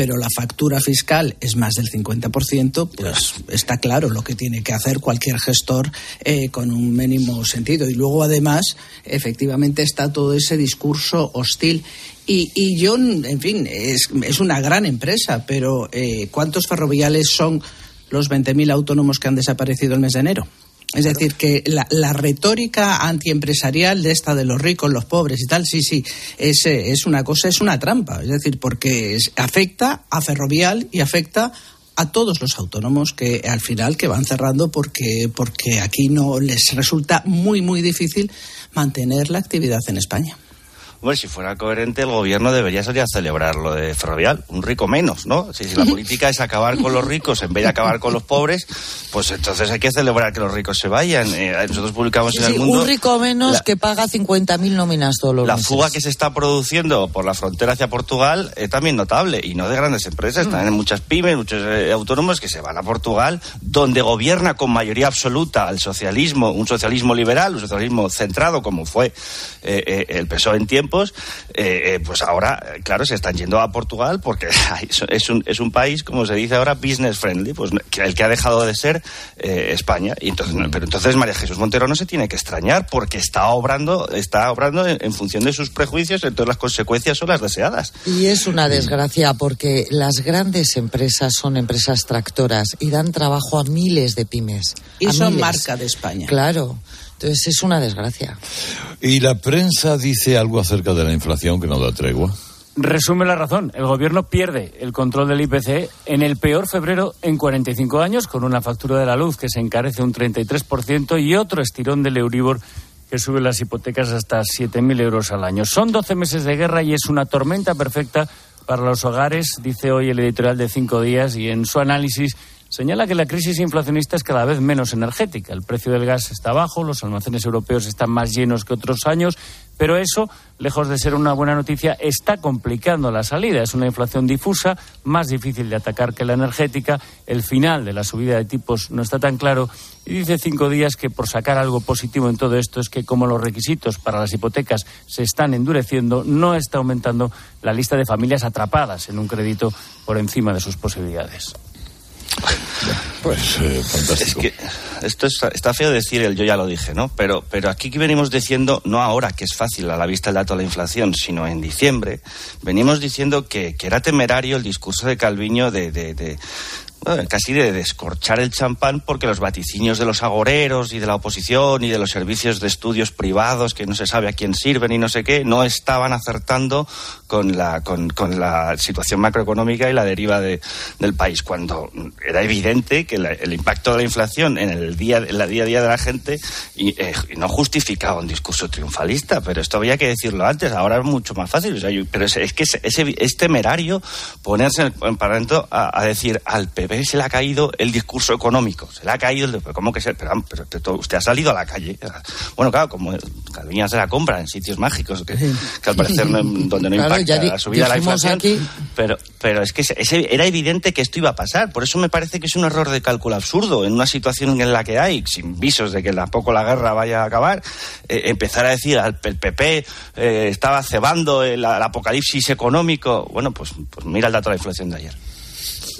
pero la factura fiscal es más del 50%, pues está claro lo que tiene que hacer cualquier gestor eh, con un mínimo sentido. Y luego, además, efectivamente está todo ese discurso hostil. Y, y yo, en fin, es, es, una gran empresa, pero eh, ¿cuántos ferroviales son los 20.000 autónomos que han desaparecido el mes de enero? Es decir, que la, la, retórica antiempresarial de esta de los ricos, los pobres y tal, sí, sí, es, es una cosa, es una trampa. Es decir, porque es, afecta a Ferrovial y afecta a todos los autónomos que al final que van cerrando porque, porque aquí no les resulta muy, muy difícil mantener la actividad en España. Bueno, si fuera coherente, el gobierno debería salir a celebrar lo de Ferrovial. Un rico menos, ¿no? Si, si, la política es acabar con los ricos en vez de acabar con los pobres, pues entonces hay que celebrar que los ricos se vayan. Eh, nosotros publicamos sí, en el mundo. Un rico menos la, que paga 50.000 nóminas todos los La meses. fuga que se está produciendo por la frontera hacia Portugal es también notable. Y no de grandes empresas. Mm. En muchas pymes, muchos eh, autónomos que se van a Portugal, donde gobierna con mayoría absoluta el socialismo, un socialismo liberal, un socialismo centrado, como fue eh, el PSOE en tiempos. Eh, eh, pues ahora, claro, se están yendo a Portugal porque es un, es un país, como se dice ahora, business friendly, pues el que ha dejado de ser eh, España. Y entonces, pero entonces María Jesús Montero no se tiene que extrañar porque está obrando, está obrando en, en función de sus prejuicios, entonces las consecuencias son las deseadas. Y es una desgracia porque las grandes empresas son empresas tractoras y dan trabajo a miles de pymes. Y son miles. marca de España. Claro. Entonces es una desgracia. Y la prensa dice algo acerca de la inflación que no da tregua. Resume la razón. El gobierno pierde el control del IPC en el peor febrero en 45 años, con una factura de la luz que se encarece un 33% y otro estirón del Euribor que sube las hipotecas hasta 7.000 euros al año. Son 12 meses de guerra y es una tormenta perfecta para los hogares, dice hoy el editorial de Cinco Días, y en su análisis señala que la crisis inflacionista es cada vez menos energética. El precio del gas está bajo, los almacenes europeos están más llenos que otros años, pero eso, lejos de ser una buena noticia, está complicando la salida. Es una inflación difusa, más difícil de atacar que la energética. El final de la subida de tipos no está tan claro. Y dice cinco días que por sacar algo positivo en todo esto es que como los requisitos para las hipotecas se están endureciendo, no está aumentando la lista de familias atrapadas en un crédito por encima de sus posibilidades. Pues eh, fantástico. Es que esto es, está feo decir el yo ya lo dije, ¿no? Pero, pero aquí que venimos diciendo, no ahora, que es fácil a la vista el dato de la inflación, sino en diciembre, venimos diciendo que, que era temerario el discurso de Calviño de, de, de casi de descorchar el champán porque los vaticinios de los agoreros y de la oposición y de los servicios de estudios privados que no se sabe a quién sirven y no sé qué, no estaban acertando con la, con, con la situación macroeconómica y la deriva de, del país, cuando era evidente que la, el impacto de la inflación en el día, en la día a día de la gente y, eh, no justificaba un discurso triunfalista, pero esto había que decirlo antes, ahora es mucho más fácil, pero es, que es, es, es, temerario ponerse en el Parlamento a, a decir al PP se le ha caído el discurso económico, se le ha caído el... ¿Cómo que se...? Pero, pero, pero usted ha salido a la calle. Bueno, claro, como Calviño se la compra en sitios mágicos, que, que al parecer no, donde no claro, impacta di, la subida de la inflación. Aquí... Pero, pero es que ese, era evidente que esto iba a pasar. Por eso me parece que es un error de cálculo absurdo en una situación en la que hay, sin visos de que tampoco la guerra vaya a acabar, eh, empezar a decir al el PP eh, estaba cebando el, el apocalipsis económico. Bueno, pues, pues mira el dato de la inflación de ayer.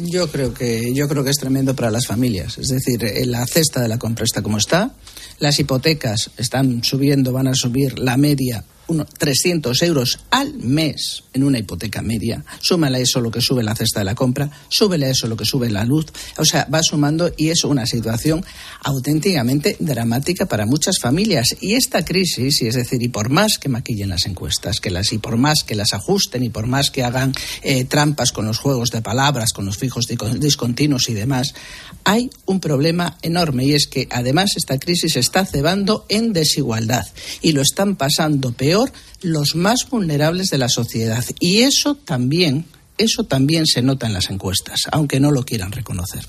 Yo creo que yo creo que es tremendo para las familias. Es decir, eh, la cesta de la compra está como está, las hipotecas están subiendo, van a subir la media uno, 300 euros al mes en una hipoteca media. Súmale a eso lo que sube la cesta de la compra, súbele a eso lo que sube la luz. O sea, va sumando y es una situación auténticamente dramática para muchas familias. Y esta crisis, y es decir, y por más que maquillen las encuestas, que las, y por más que las ajusten, y por más que hagan eh, trampas con los juegos de palabras, con los fijos discontinuos y demás, hay un problema enorme y es que además esta crisis está cebando en desigualdad y lo están pasando peor los más vulnerables de la sociedad. Y eso también, eso también se nota en las encuestas, aunque no lo quieran reconocer.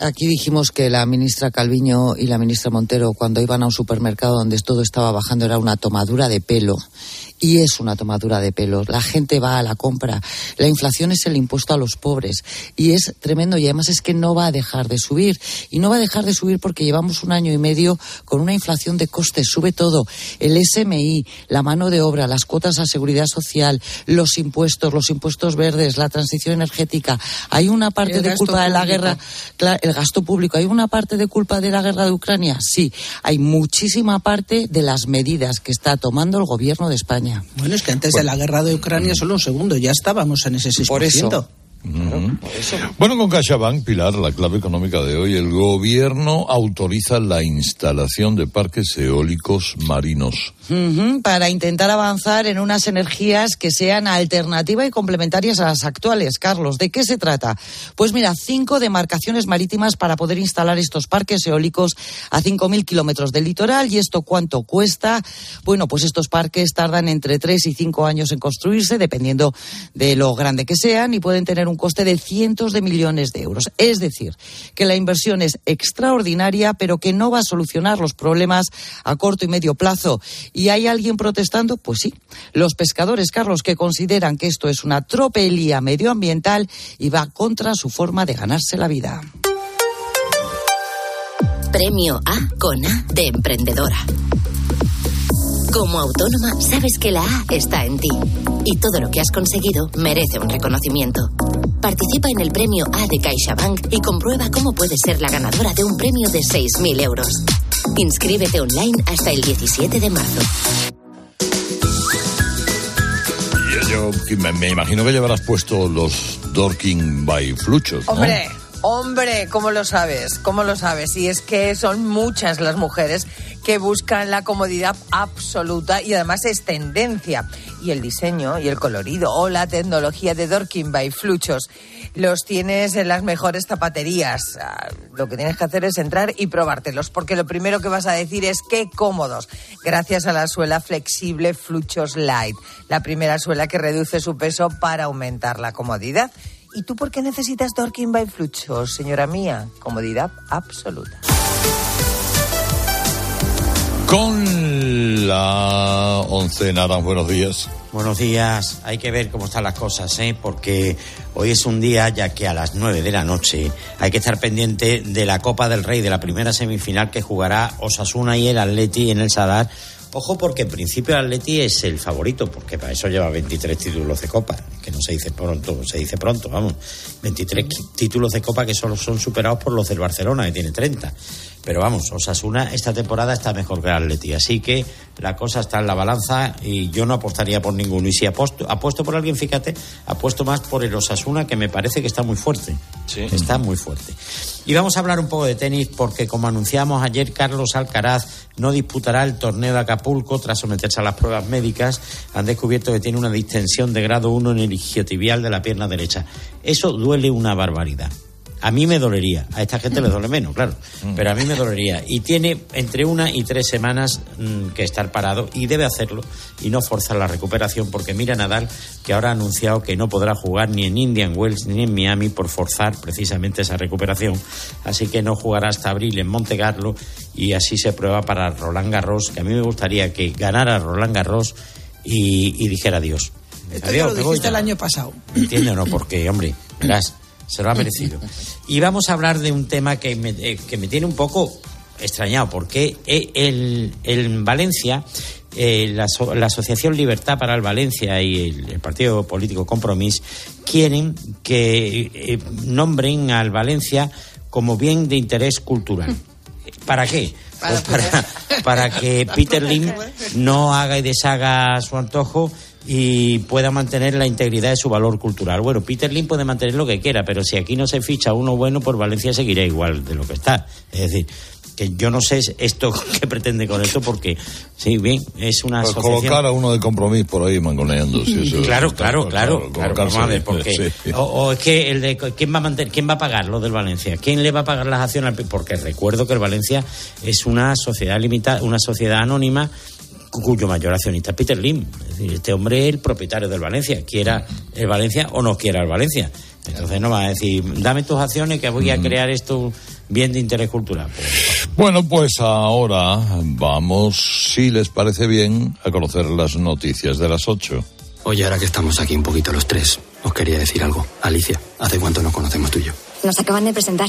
Aquí dijimos que la ministra Calviño y la ministra Montero, cuando iban a un supermercado donde todo estaba bajando, era una tomadura de pelo y es una tomadura de pelo. La gente va a la compra. La inflación es el impuesto a los pobres y es tremendo y además es que no va a dejar de subir. Y no va a dejar de subir porque llevamos un año y medio con una inflación de costes. Sube todo. El SMI, la mano de obra, las cuotas a seguridad social, los impuestos, los impuestos verdes, la transición energética. Hay una parte de culpa de la guerra, el gasto público. ¿Hay una parte de culpa de la guerra de Ucrania? Sí. Hay muchísima parte de las medidas que está tomando el gobierno de España. Bueno, es que antes de la guerra de Ucrania, solo un segundo, ya estábamos en ese 6%. Por eso. Bueno, con CaixaBank, Pilar, la clave económica de hoy, el gobierno autoriza la instalación de parques eólicos marinos. para intentar avanzar en unas energías que sean alternativas y complementarias a las actuales. Carlos, ¿de qué se trata? Pues mira, cinco demarcaciones marítimas para poder instalar estos parques eólicos a 5.000 kilómetros del litoral. ¿Y esto cuánto cuesta? Bueno, pues estos parques tardan entre tres y cinco años en construirse, dependiendo de lo grande que sean, y pueden tener un coste de cientos de millones de euros. Es decir, que la inversión es extraordinaria, pero que no va a solucionar los problemas a corto y medio plazo. ¿Y hay alguien protestando? Pues sí. Los pescadores, Carlos, que consideran que esto es una tropelía medioambiental y va contra su forma de ganarse la vida. Premio A con A de emprendedora. Como autónoma, sabes que la A está en ti y todo lo que has conseguido merece un reconocimiento. Participa en el premio A de CaixaBank y comprueba cómo puedes ser la ganadora de un premio de 6.000 euros. Inscríbete online hasta el 17 de marzo. Yo, me, imagino que llevarás puesto los Dorking by Fluchos. ¿no? Hombre. Hombre, ¿cómo lo sabes? ¿Cómo lo sabes? Y es que son muchas las mujeres que buscan la comodidad absoluta y además es tendencia. Y el diseño y el colorido o la tecnología de Dorking by Fluchos los tienes en las mejores zapaterías. Ah, lo que tienes que hacer es entrar y probártelos, porque lo primero que vas a decir es qué cómodos, gracias a la suela flexible Fluchos Light, la primera suela que reduce su peso para aumentar la comodidad. ¿Y tú por qué necesitas Dorking by Fluchos, señora mía? Comodidad absoluta. Con la once Naran, buenos días. Buenos días. Hay que ver cómo están las cosas, ¿eh? porque hoy es un día ya que a las nueve de la noche hay que estar pendiente de la Copa del Rey, de la primera semifinal que jugará Osasuna y el Atleti en el Sadar Ojo porque en principio el Atleti es el favorito, porque para eso lleva 23 títulos de Copa, que no se dice pronto, se dice pronto, vamos. 23 títulos de Copa que solo son superados por los del Barcelona, que tiene 30. Pero vamos, Osasuna esta temporada está mejor que el Atleti, así que la cosa está en la balanza y yo no apostaría por ninguno. Y si apuesto, apuesto por alguien, fíjate, apuesto más por el Osasuna, que me parece que está muy fuerte. Sí. Está muy fuerte. Y vamos a hablar un poco de tenis porque, como anunciamos ayer, Carlos Alcaraz no disputará el torneo de Acapulco tras someterse a las pruebas médicas. Han descubierto que tiene una distensión de grado 1 en el isquiotibial de la pierna derecha. Eso duele una barbaridad. A mí me dolería, a esta gente le duele menos, claro, pero a mí me dolería. Y tiene entre una y tres semanas mm, que estar parado y debe hacerlo y no forzar la recuperación porque mira Nadal que ahora ha anunciado que no podrá jugar ni en Indian Wells ni en Miami por forzar precisamente esa recuperación. Así que no jugará hasta abril en Monte Carlo y así se prueba para Roland Garros, que a mí me gustaría que ganara Roland Garros y, dijera adiós. Esto ya lo dijiste el año pasado. ¿Entiendes o no? Porque, hombre, verás se lo ha merecido. Y vamos a hablar de un tema que me, eh, que me tiene un poco extrañado, porque el, el Valencia eh, la, la Asociación Libertad para el Valencia y el, el Partido Político Compromís quieren que eh, nombren al Valencia como bien de interés cultural. ¿Para qué? Pues para, para que Peter Lim no haga y deshaga a su antojo y pueda mantener la integridad de su valor cultural. Bueno, Peter Lim puede mantener lo que quiera, pero si aquí no se ficha uno bueno, pues Valencia seguirá igual de lo que está. Es decir, que yo no sé esto qué pretende con esto, porque, sí, bien, es una Pues asociación... colocar a uno de compromiso por ahí mangoneando. si eso- Claro, claro, claro, claro, porque sí. o, o es que el de quién va a mantener, quién va a pagar lo del Valencia, quién le va a pagar las acciones, al- porque recuerdo que el Valencia es una sociedad limitada, una sociedad anónima cuyo mayor accionista es Peter Lim, es decir, este hombre es el propietario del Valencia, quiera el Valencia o no quiera el Valencia. Entonces no va a decir, dame tus acciones que voy a crear esto bien de interés cultural. Pues, Bueno, pues ahora vamos, si les parece bien, a conocer las noticias de las 8. Oye, ahora que estamos aquí un poquito los tres, os quería decir algo. Alicia, ¿hace cuánto nos conocemos tú y yo? Nos acaban de presentar.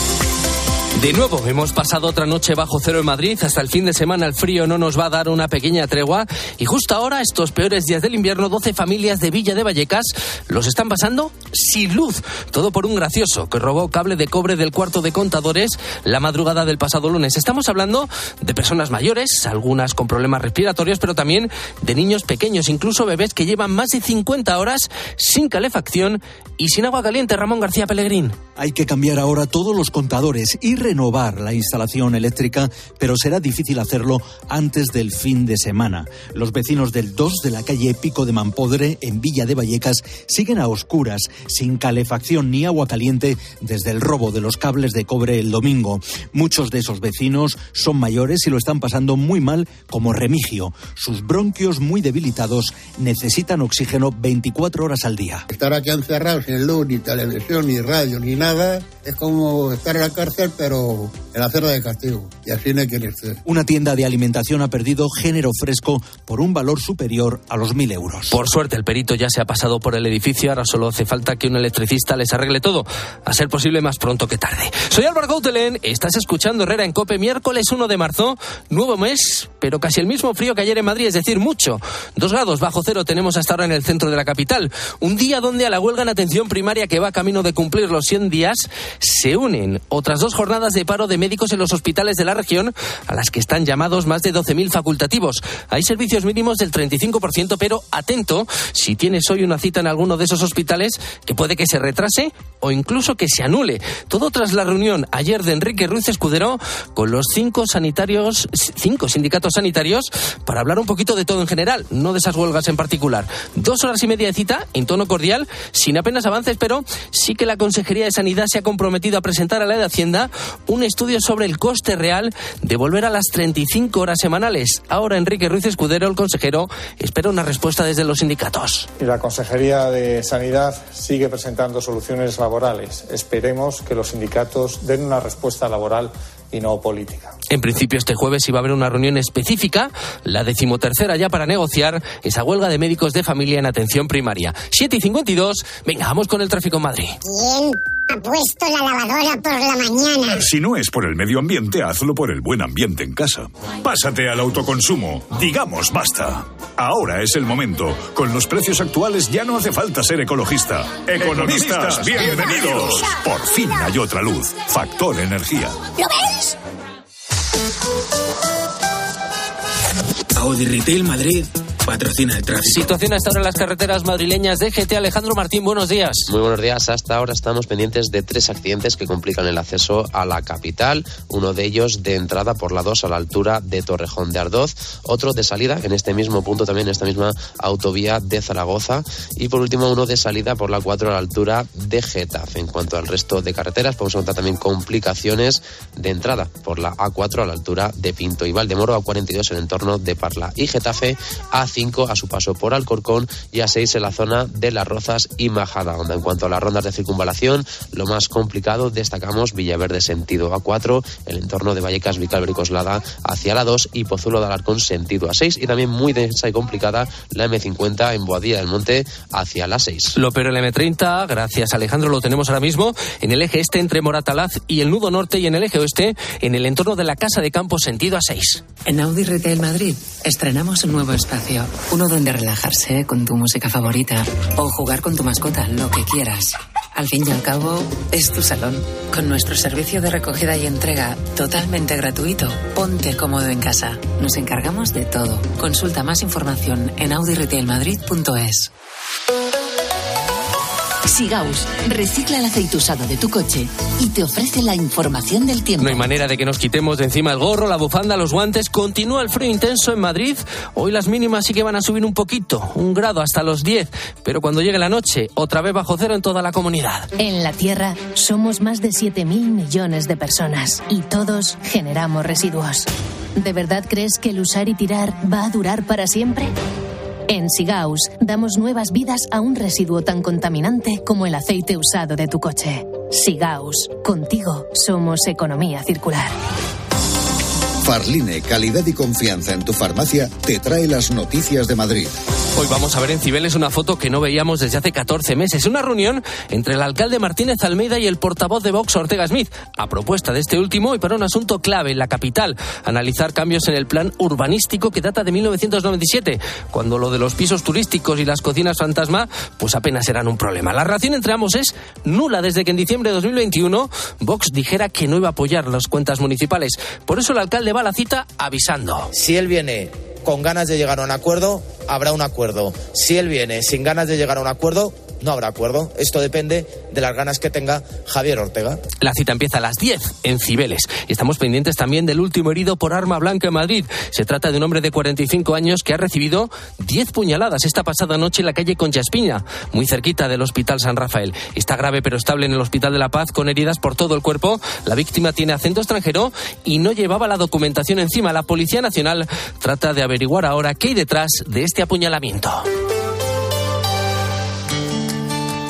De nuevo, hemos pasado otra noche bajo cero en Madrid. Hasta el fin de semana el frío no nos va a dar una pequeña tregua. Y justo ahora, estos peores días del invierno, 12 familias de Villa de Vallecas los están pasando sin luz. Todo por un gracioso que robó cable de cobre del cuarto de contadores la madrugada del pasado lunes. Estamos hablando de personas mayores, algunas con problemas respiratorios, pero también de niños pequeños, incluso bebés que llevan más de 50 horas sin calefacción y sin agua caliente. Ramón García Pellegrín. Hay que cambiar ahora todos los contadores y renovar la instalación eléctrica, pero será difícil hacerlo antes del fin de semana. Los vecinos del 2 de la calle Pico de Mampodre, en Villa de Vallecas, siguen a oscuras, sin calefacción ni agua caliente, desde el robo de los cables de cobre el domingo. Muchos de esos vecinos son mayores y lo están pasando muy mal, como Remigio. Sus bronquios muy debilitados necesitan oxígeno 24 horas al día. Estar aquí encerrado sin luz, ni televisión, ni radio, ni nada, es como estar en la cárcel, pero en la celda de castigo. Y así no quiere ser. Una tienda de alimentación ha perdido género fresco por un valor superior a los mil euros. Por suerte, el perito ya se ha pasado por el edificio. Ahora solo hace falta que un electricista les arregle todo. A ser posible más pronto que tarde. Soy Álvaro Gautelén. Estás escuchando Herrera en Cope, miércoles 1 de marzo. Nuevo mes, pero casi el mismo frío que ayer en Madrid, es decir, mucho. Dos grados bajo cero tenemos hasta ahora en el centro de la capital. Un día donde a la huelga en atención primaria que va camino de cumplir los 100 días se unen otras dos jornadas de paro de médicos en los hospitales de la región a las que están llamados más de 12.000 facultativos. Hay servicios mínimos del 35%, pero atento si tienes hoy una cita en alguno de esos hospitales que puede que se retrase o incluso que se anule. Todo tras la reunión ayer de Enrique Ruiz Escudero con los cinco sanitarios, cinco sindicatos sanitarios para hablar un poquito de todo en general, no de esas huelgas en particular. Dos horas y media de cita en tono cordial, sin apenas avances, pero sí que la Consejería de Sanidad se ha comprometido a presentar a la de Hacienda un estudio sobre el coste real de volver a las 35 horas semanales. Ahora Enrique Ruiz Escudero, el consejero, espera una respuesta desde los sindicatos. Y la Consejería de Sanidad sigue presentando soluciones laborales. Esperemos que los sindicatos den una respuesta laboral y no política. En principio este jueves iba a haber una reunión específica, la decimotercera ya para negociar esa huelga de médicos de familia en atención primaria. 7 y 52, venga, vamos con el tráfico en Madrid. ¿Quién ha puesto la lavadora por la mañana? Si no es por el medio ambiente, hazlo por el buen ambiente en casa. Pásate al autoconsumo. Digamos basta. Ahora es el momento. Con los precios actuales ya no hace falta ser ecologista. Economistas, bienvenidos. Por fin hay otra luz. Factor energía. ¿Lo ves? Audi Retail Madrid patrocina el tráfico. Situación hasta ahora en las carreteras madrileñas de GT. Alejandro Martín, buenos días. Muy buenos días. Hasta ahora estamos pendientes de tres accidentes que complican el acceso a la capital. Uno de ellos de entrada por la 2 a la altura de Torrejón de Ardoz. Otro de salida en este mismo punto, también en esta misma autovía de Zaragoza. Y por último, uno de salida por la 4 a la altura de Getafe. En cuanto al resto de carreteras, podemos encontrar también complicaciones de entrada por la A4 a la altura de Pinto y Valdemoro, A42 en el entorno de Parla y Getafe, A5 a su paso por Alcorcón y A6 en la zona de Las Rozas y Majada. Onda. En cuanto a las rondas de circunvalación, lo más complicado destacamos Villaverde sentido A4, el entorno de Vallecas, Vicálvaro y Coslada hacia la 2 y Pozuelo de Alarcón sentido A6 y también muy densa y complicada la M50 en Boadilla del Monte hacia la 6. Lo pero el M30, gracias Alejandro, lo tenemos ahora mismo en el eje este entre Moratalaz y el nudo norte y en el eje oeste en el entorno de la Casa de Campo sentido A6. En Audi Retail Madrid estrenamos un nuevo espacio, uno donde relajarse con tu música favorita o jugar con tu mascota, lo que quieras. Al fin y al cabo, es tu salón. Con nuestro servicio de recogida y entrega totalmente gratuito, ponte cómodo en casa. Nos encargamos de todo. Consulta más información en audiretailmadrid.es. Sigaus recicla el aceite usado de tu coche y te ofrece la información del tiempo. No hay manera de que nos quitemos de encima el gorro, la bufanda, los guantes. Continúa el frío intenso en Madrid. Hoy las mínimas sí que van a subir un poquito, un grado hasta los 10. Pero cuando llegue la noche, otra vez bajo cero en toda la comunidad. En la Tierra somos más de 7.000 millones de personas y todos generamos residuos. ¿De verdad crees que el usar y tirar va a durar para siempre? En Sigaus damos nuevas vidas a un residuo tan contaminante como el aceite usado de tu coche. Sigaus, contigo somos economía circular. Farline, calidad y confianza en tu farmacia, te trae las noticias de Madrid. Hoy vamos a ver en Cibeles una foto que no veíamos desde hace 14 meses. Una reunión entre el alcalde Martínez Almeida y el portavoz de Vox Ortega Smith, a propuesta de este último y para un asunto clave en la capital, analizar cambios en el plan urbanístico que data de 1997, cuando lo de los pisos turísticos y las cocinas fantasma pues apenas eran un problema. La relación entre ambos es nula desde que en diciembre de 2021 Vox dijera que no iba a apoyar las cuentas municipales. Por eso el alcalde va a la cita avisando. Si él viene con ganas de llegar a un acuerdo, habrá un acuerdo. Si él viene sin ganas de llegar a un acuerdo, no habrá acuerdo. Esto depende de las ganas que tenga Javier Ortega. La cita empieza a las 10 en Cibeles. Estamos pendientes también del último herido por arma blanca en Madrid. Se trata de un hombre de 45 años que ha recibido 10 puñaladas esta pasada noche en la calle Concha Espiña, muy cerquita del Hospital San Rafael. Está grave pero estable en el Hospital de la Paz con heridas por todo el cuerpo. La víctima tiene acento extranjero y no llevaba la documentación encima. La Policía Nacional trata de averiguar ahora qué hay detrás de este apuñalamiento.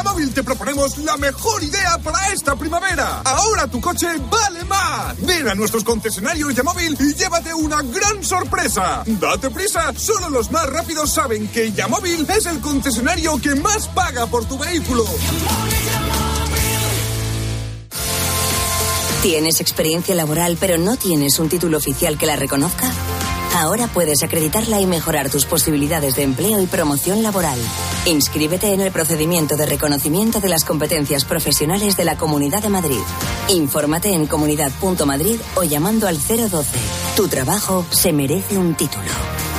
En Yamóvil te proponemos la mejor idea para esta primavera. Ahora tu coche vale más. Ven a nuestros concesionarios Yamóvil y llévate una gran sorpresa. Date prisa, solo los más rápidos saben que Yamóvil es el concesionario que más paga por tu vehículo. ¿Tienes experiencia laboral pero no tienes un título oficial que la reconozca? Ahora puedes acreditarla y mejorar tus posibilidades de empleo y promoción laboral. Inscríbete en el procedimiento de reconocimiento de las competencias profesionales de la Comunidad de Madrid. Infórmate en comunidad.madrid o llamando al 012. Tu trabajo se merece un título.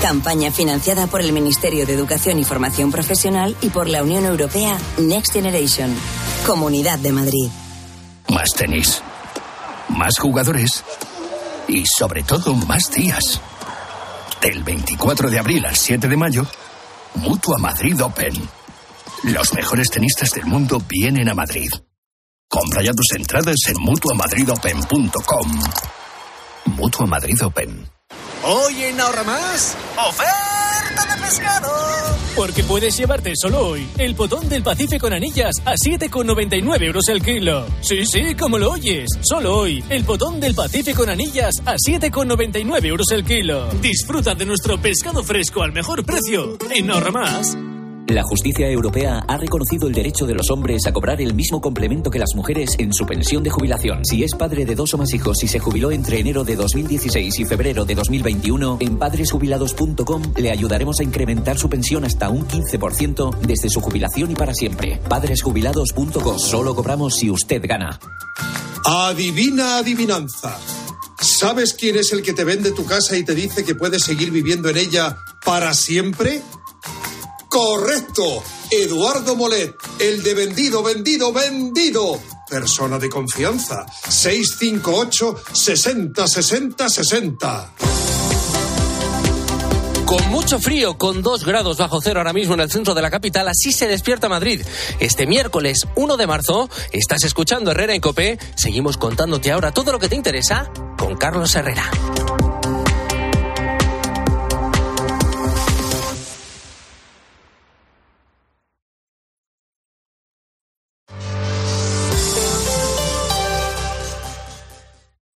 Campaña financiada por el Ministerio de Educación y Formación Profesional y por la Unión Europea Next Generation. Comunidad de Madrid. Más tenis. Más jugadores. Y sobre todo más días. Del 24 de abril al 7 de mayo, Mutua Madrid Open. Los mejores tenistas del mundo vienen a Madrid. Compra ya tus entradas en mutuamadridopen.com. Mutua Madrid Open. Hoy en Ahorra Más, oferta de pescado. Porque puedes llevarte solo hoy el potón del Pacífico en anillas a 7,99 euros el kilo. Sí, sí, como lo oyes. Solo hoy el potón del Pacífico en anillas a 7,99 euros el kilo. Disfruta de nuestro pescado fresco al mejor precio en Ahorra Más. La justicia europea ha reconocido el derecho de los hombres a cobrar el mismo complemento que las mujeres en su pensión de jubilación. Si es padre de dos o más hijos y se jubiló entre enero de 2016 y febrero de 2021, en padresjubilados.com le ayudaremos a incrementar su pensión hasta un 15% desde su jubilación y para siempre. Padresjubilados.com. Solo cobramos si usted gana. Adivina adivinanza. ¿Sabes quién es el que te vende tu casa y te dice que puedes seguir viviendo en ella para siempre? Correcto. Eduardo Molet, el de vendido, vendido, vendido. Persona de confianza. 658 60 60 60. Con mucho frío, con dos grados bajo cero ahora mismo en el centro de la capital, así se despierta Madrid. Este miércoles 1 de marzo, estás escuchando Herrera en Copé. Seguimos contándote ahora todo lo que te interesa con Carlos Herrera.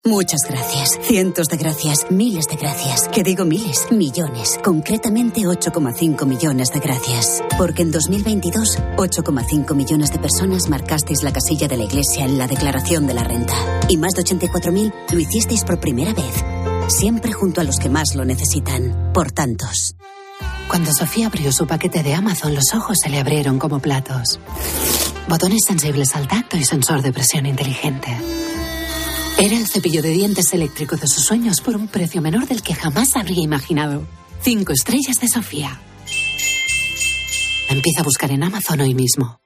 Muchas gracias, cientos de gracias, miles de gracias. Que digo miles, millones. Concretamente 8,5 millones de gracias. Porque en 2022, 8,5 millones de personas marcasteis la casilla de la Iglesia en la declaración de la renta. Y más de 84.000 lo hicisteis por primera vez. Siempre junto a los que más lo necesitan. Por tantos. Cuando Sofía abrió su paquete de Amazon, los ojos se le abrieron como platos. Botones sensibles al tacto y sensor de presión inteligente. Era el cepillo de dientes eléctrico de sus sueños por un precio menor del que jamás habría imaginado. Cinco estrellas de Sofía. Empieza a buscar en Amazon hoy mismo.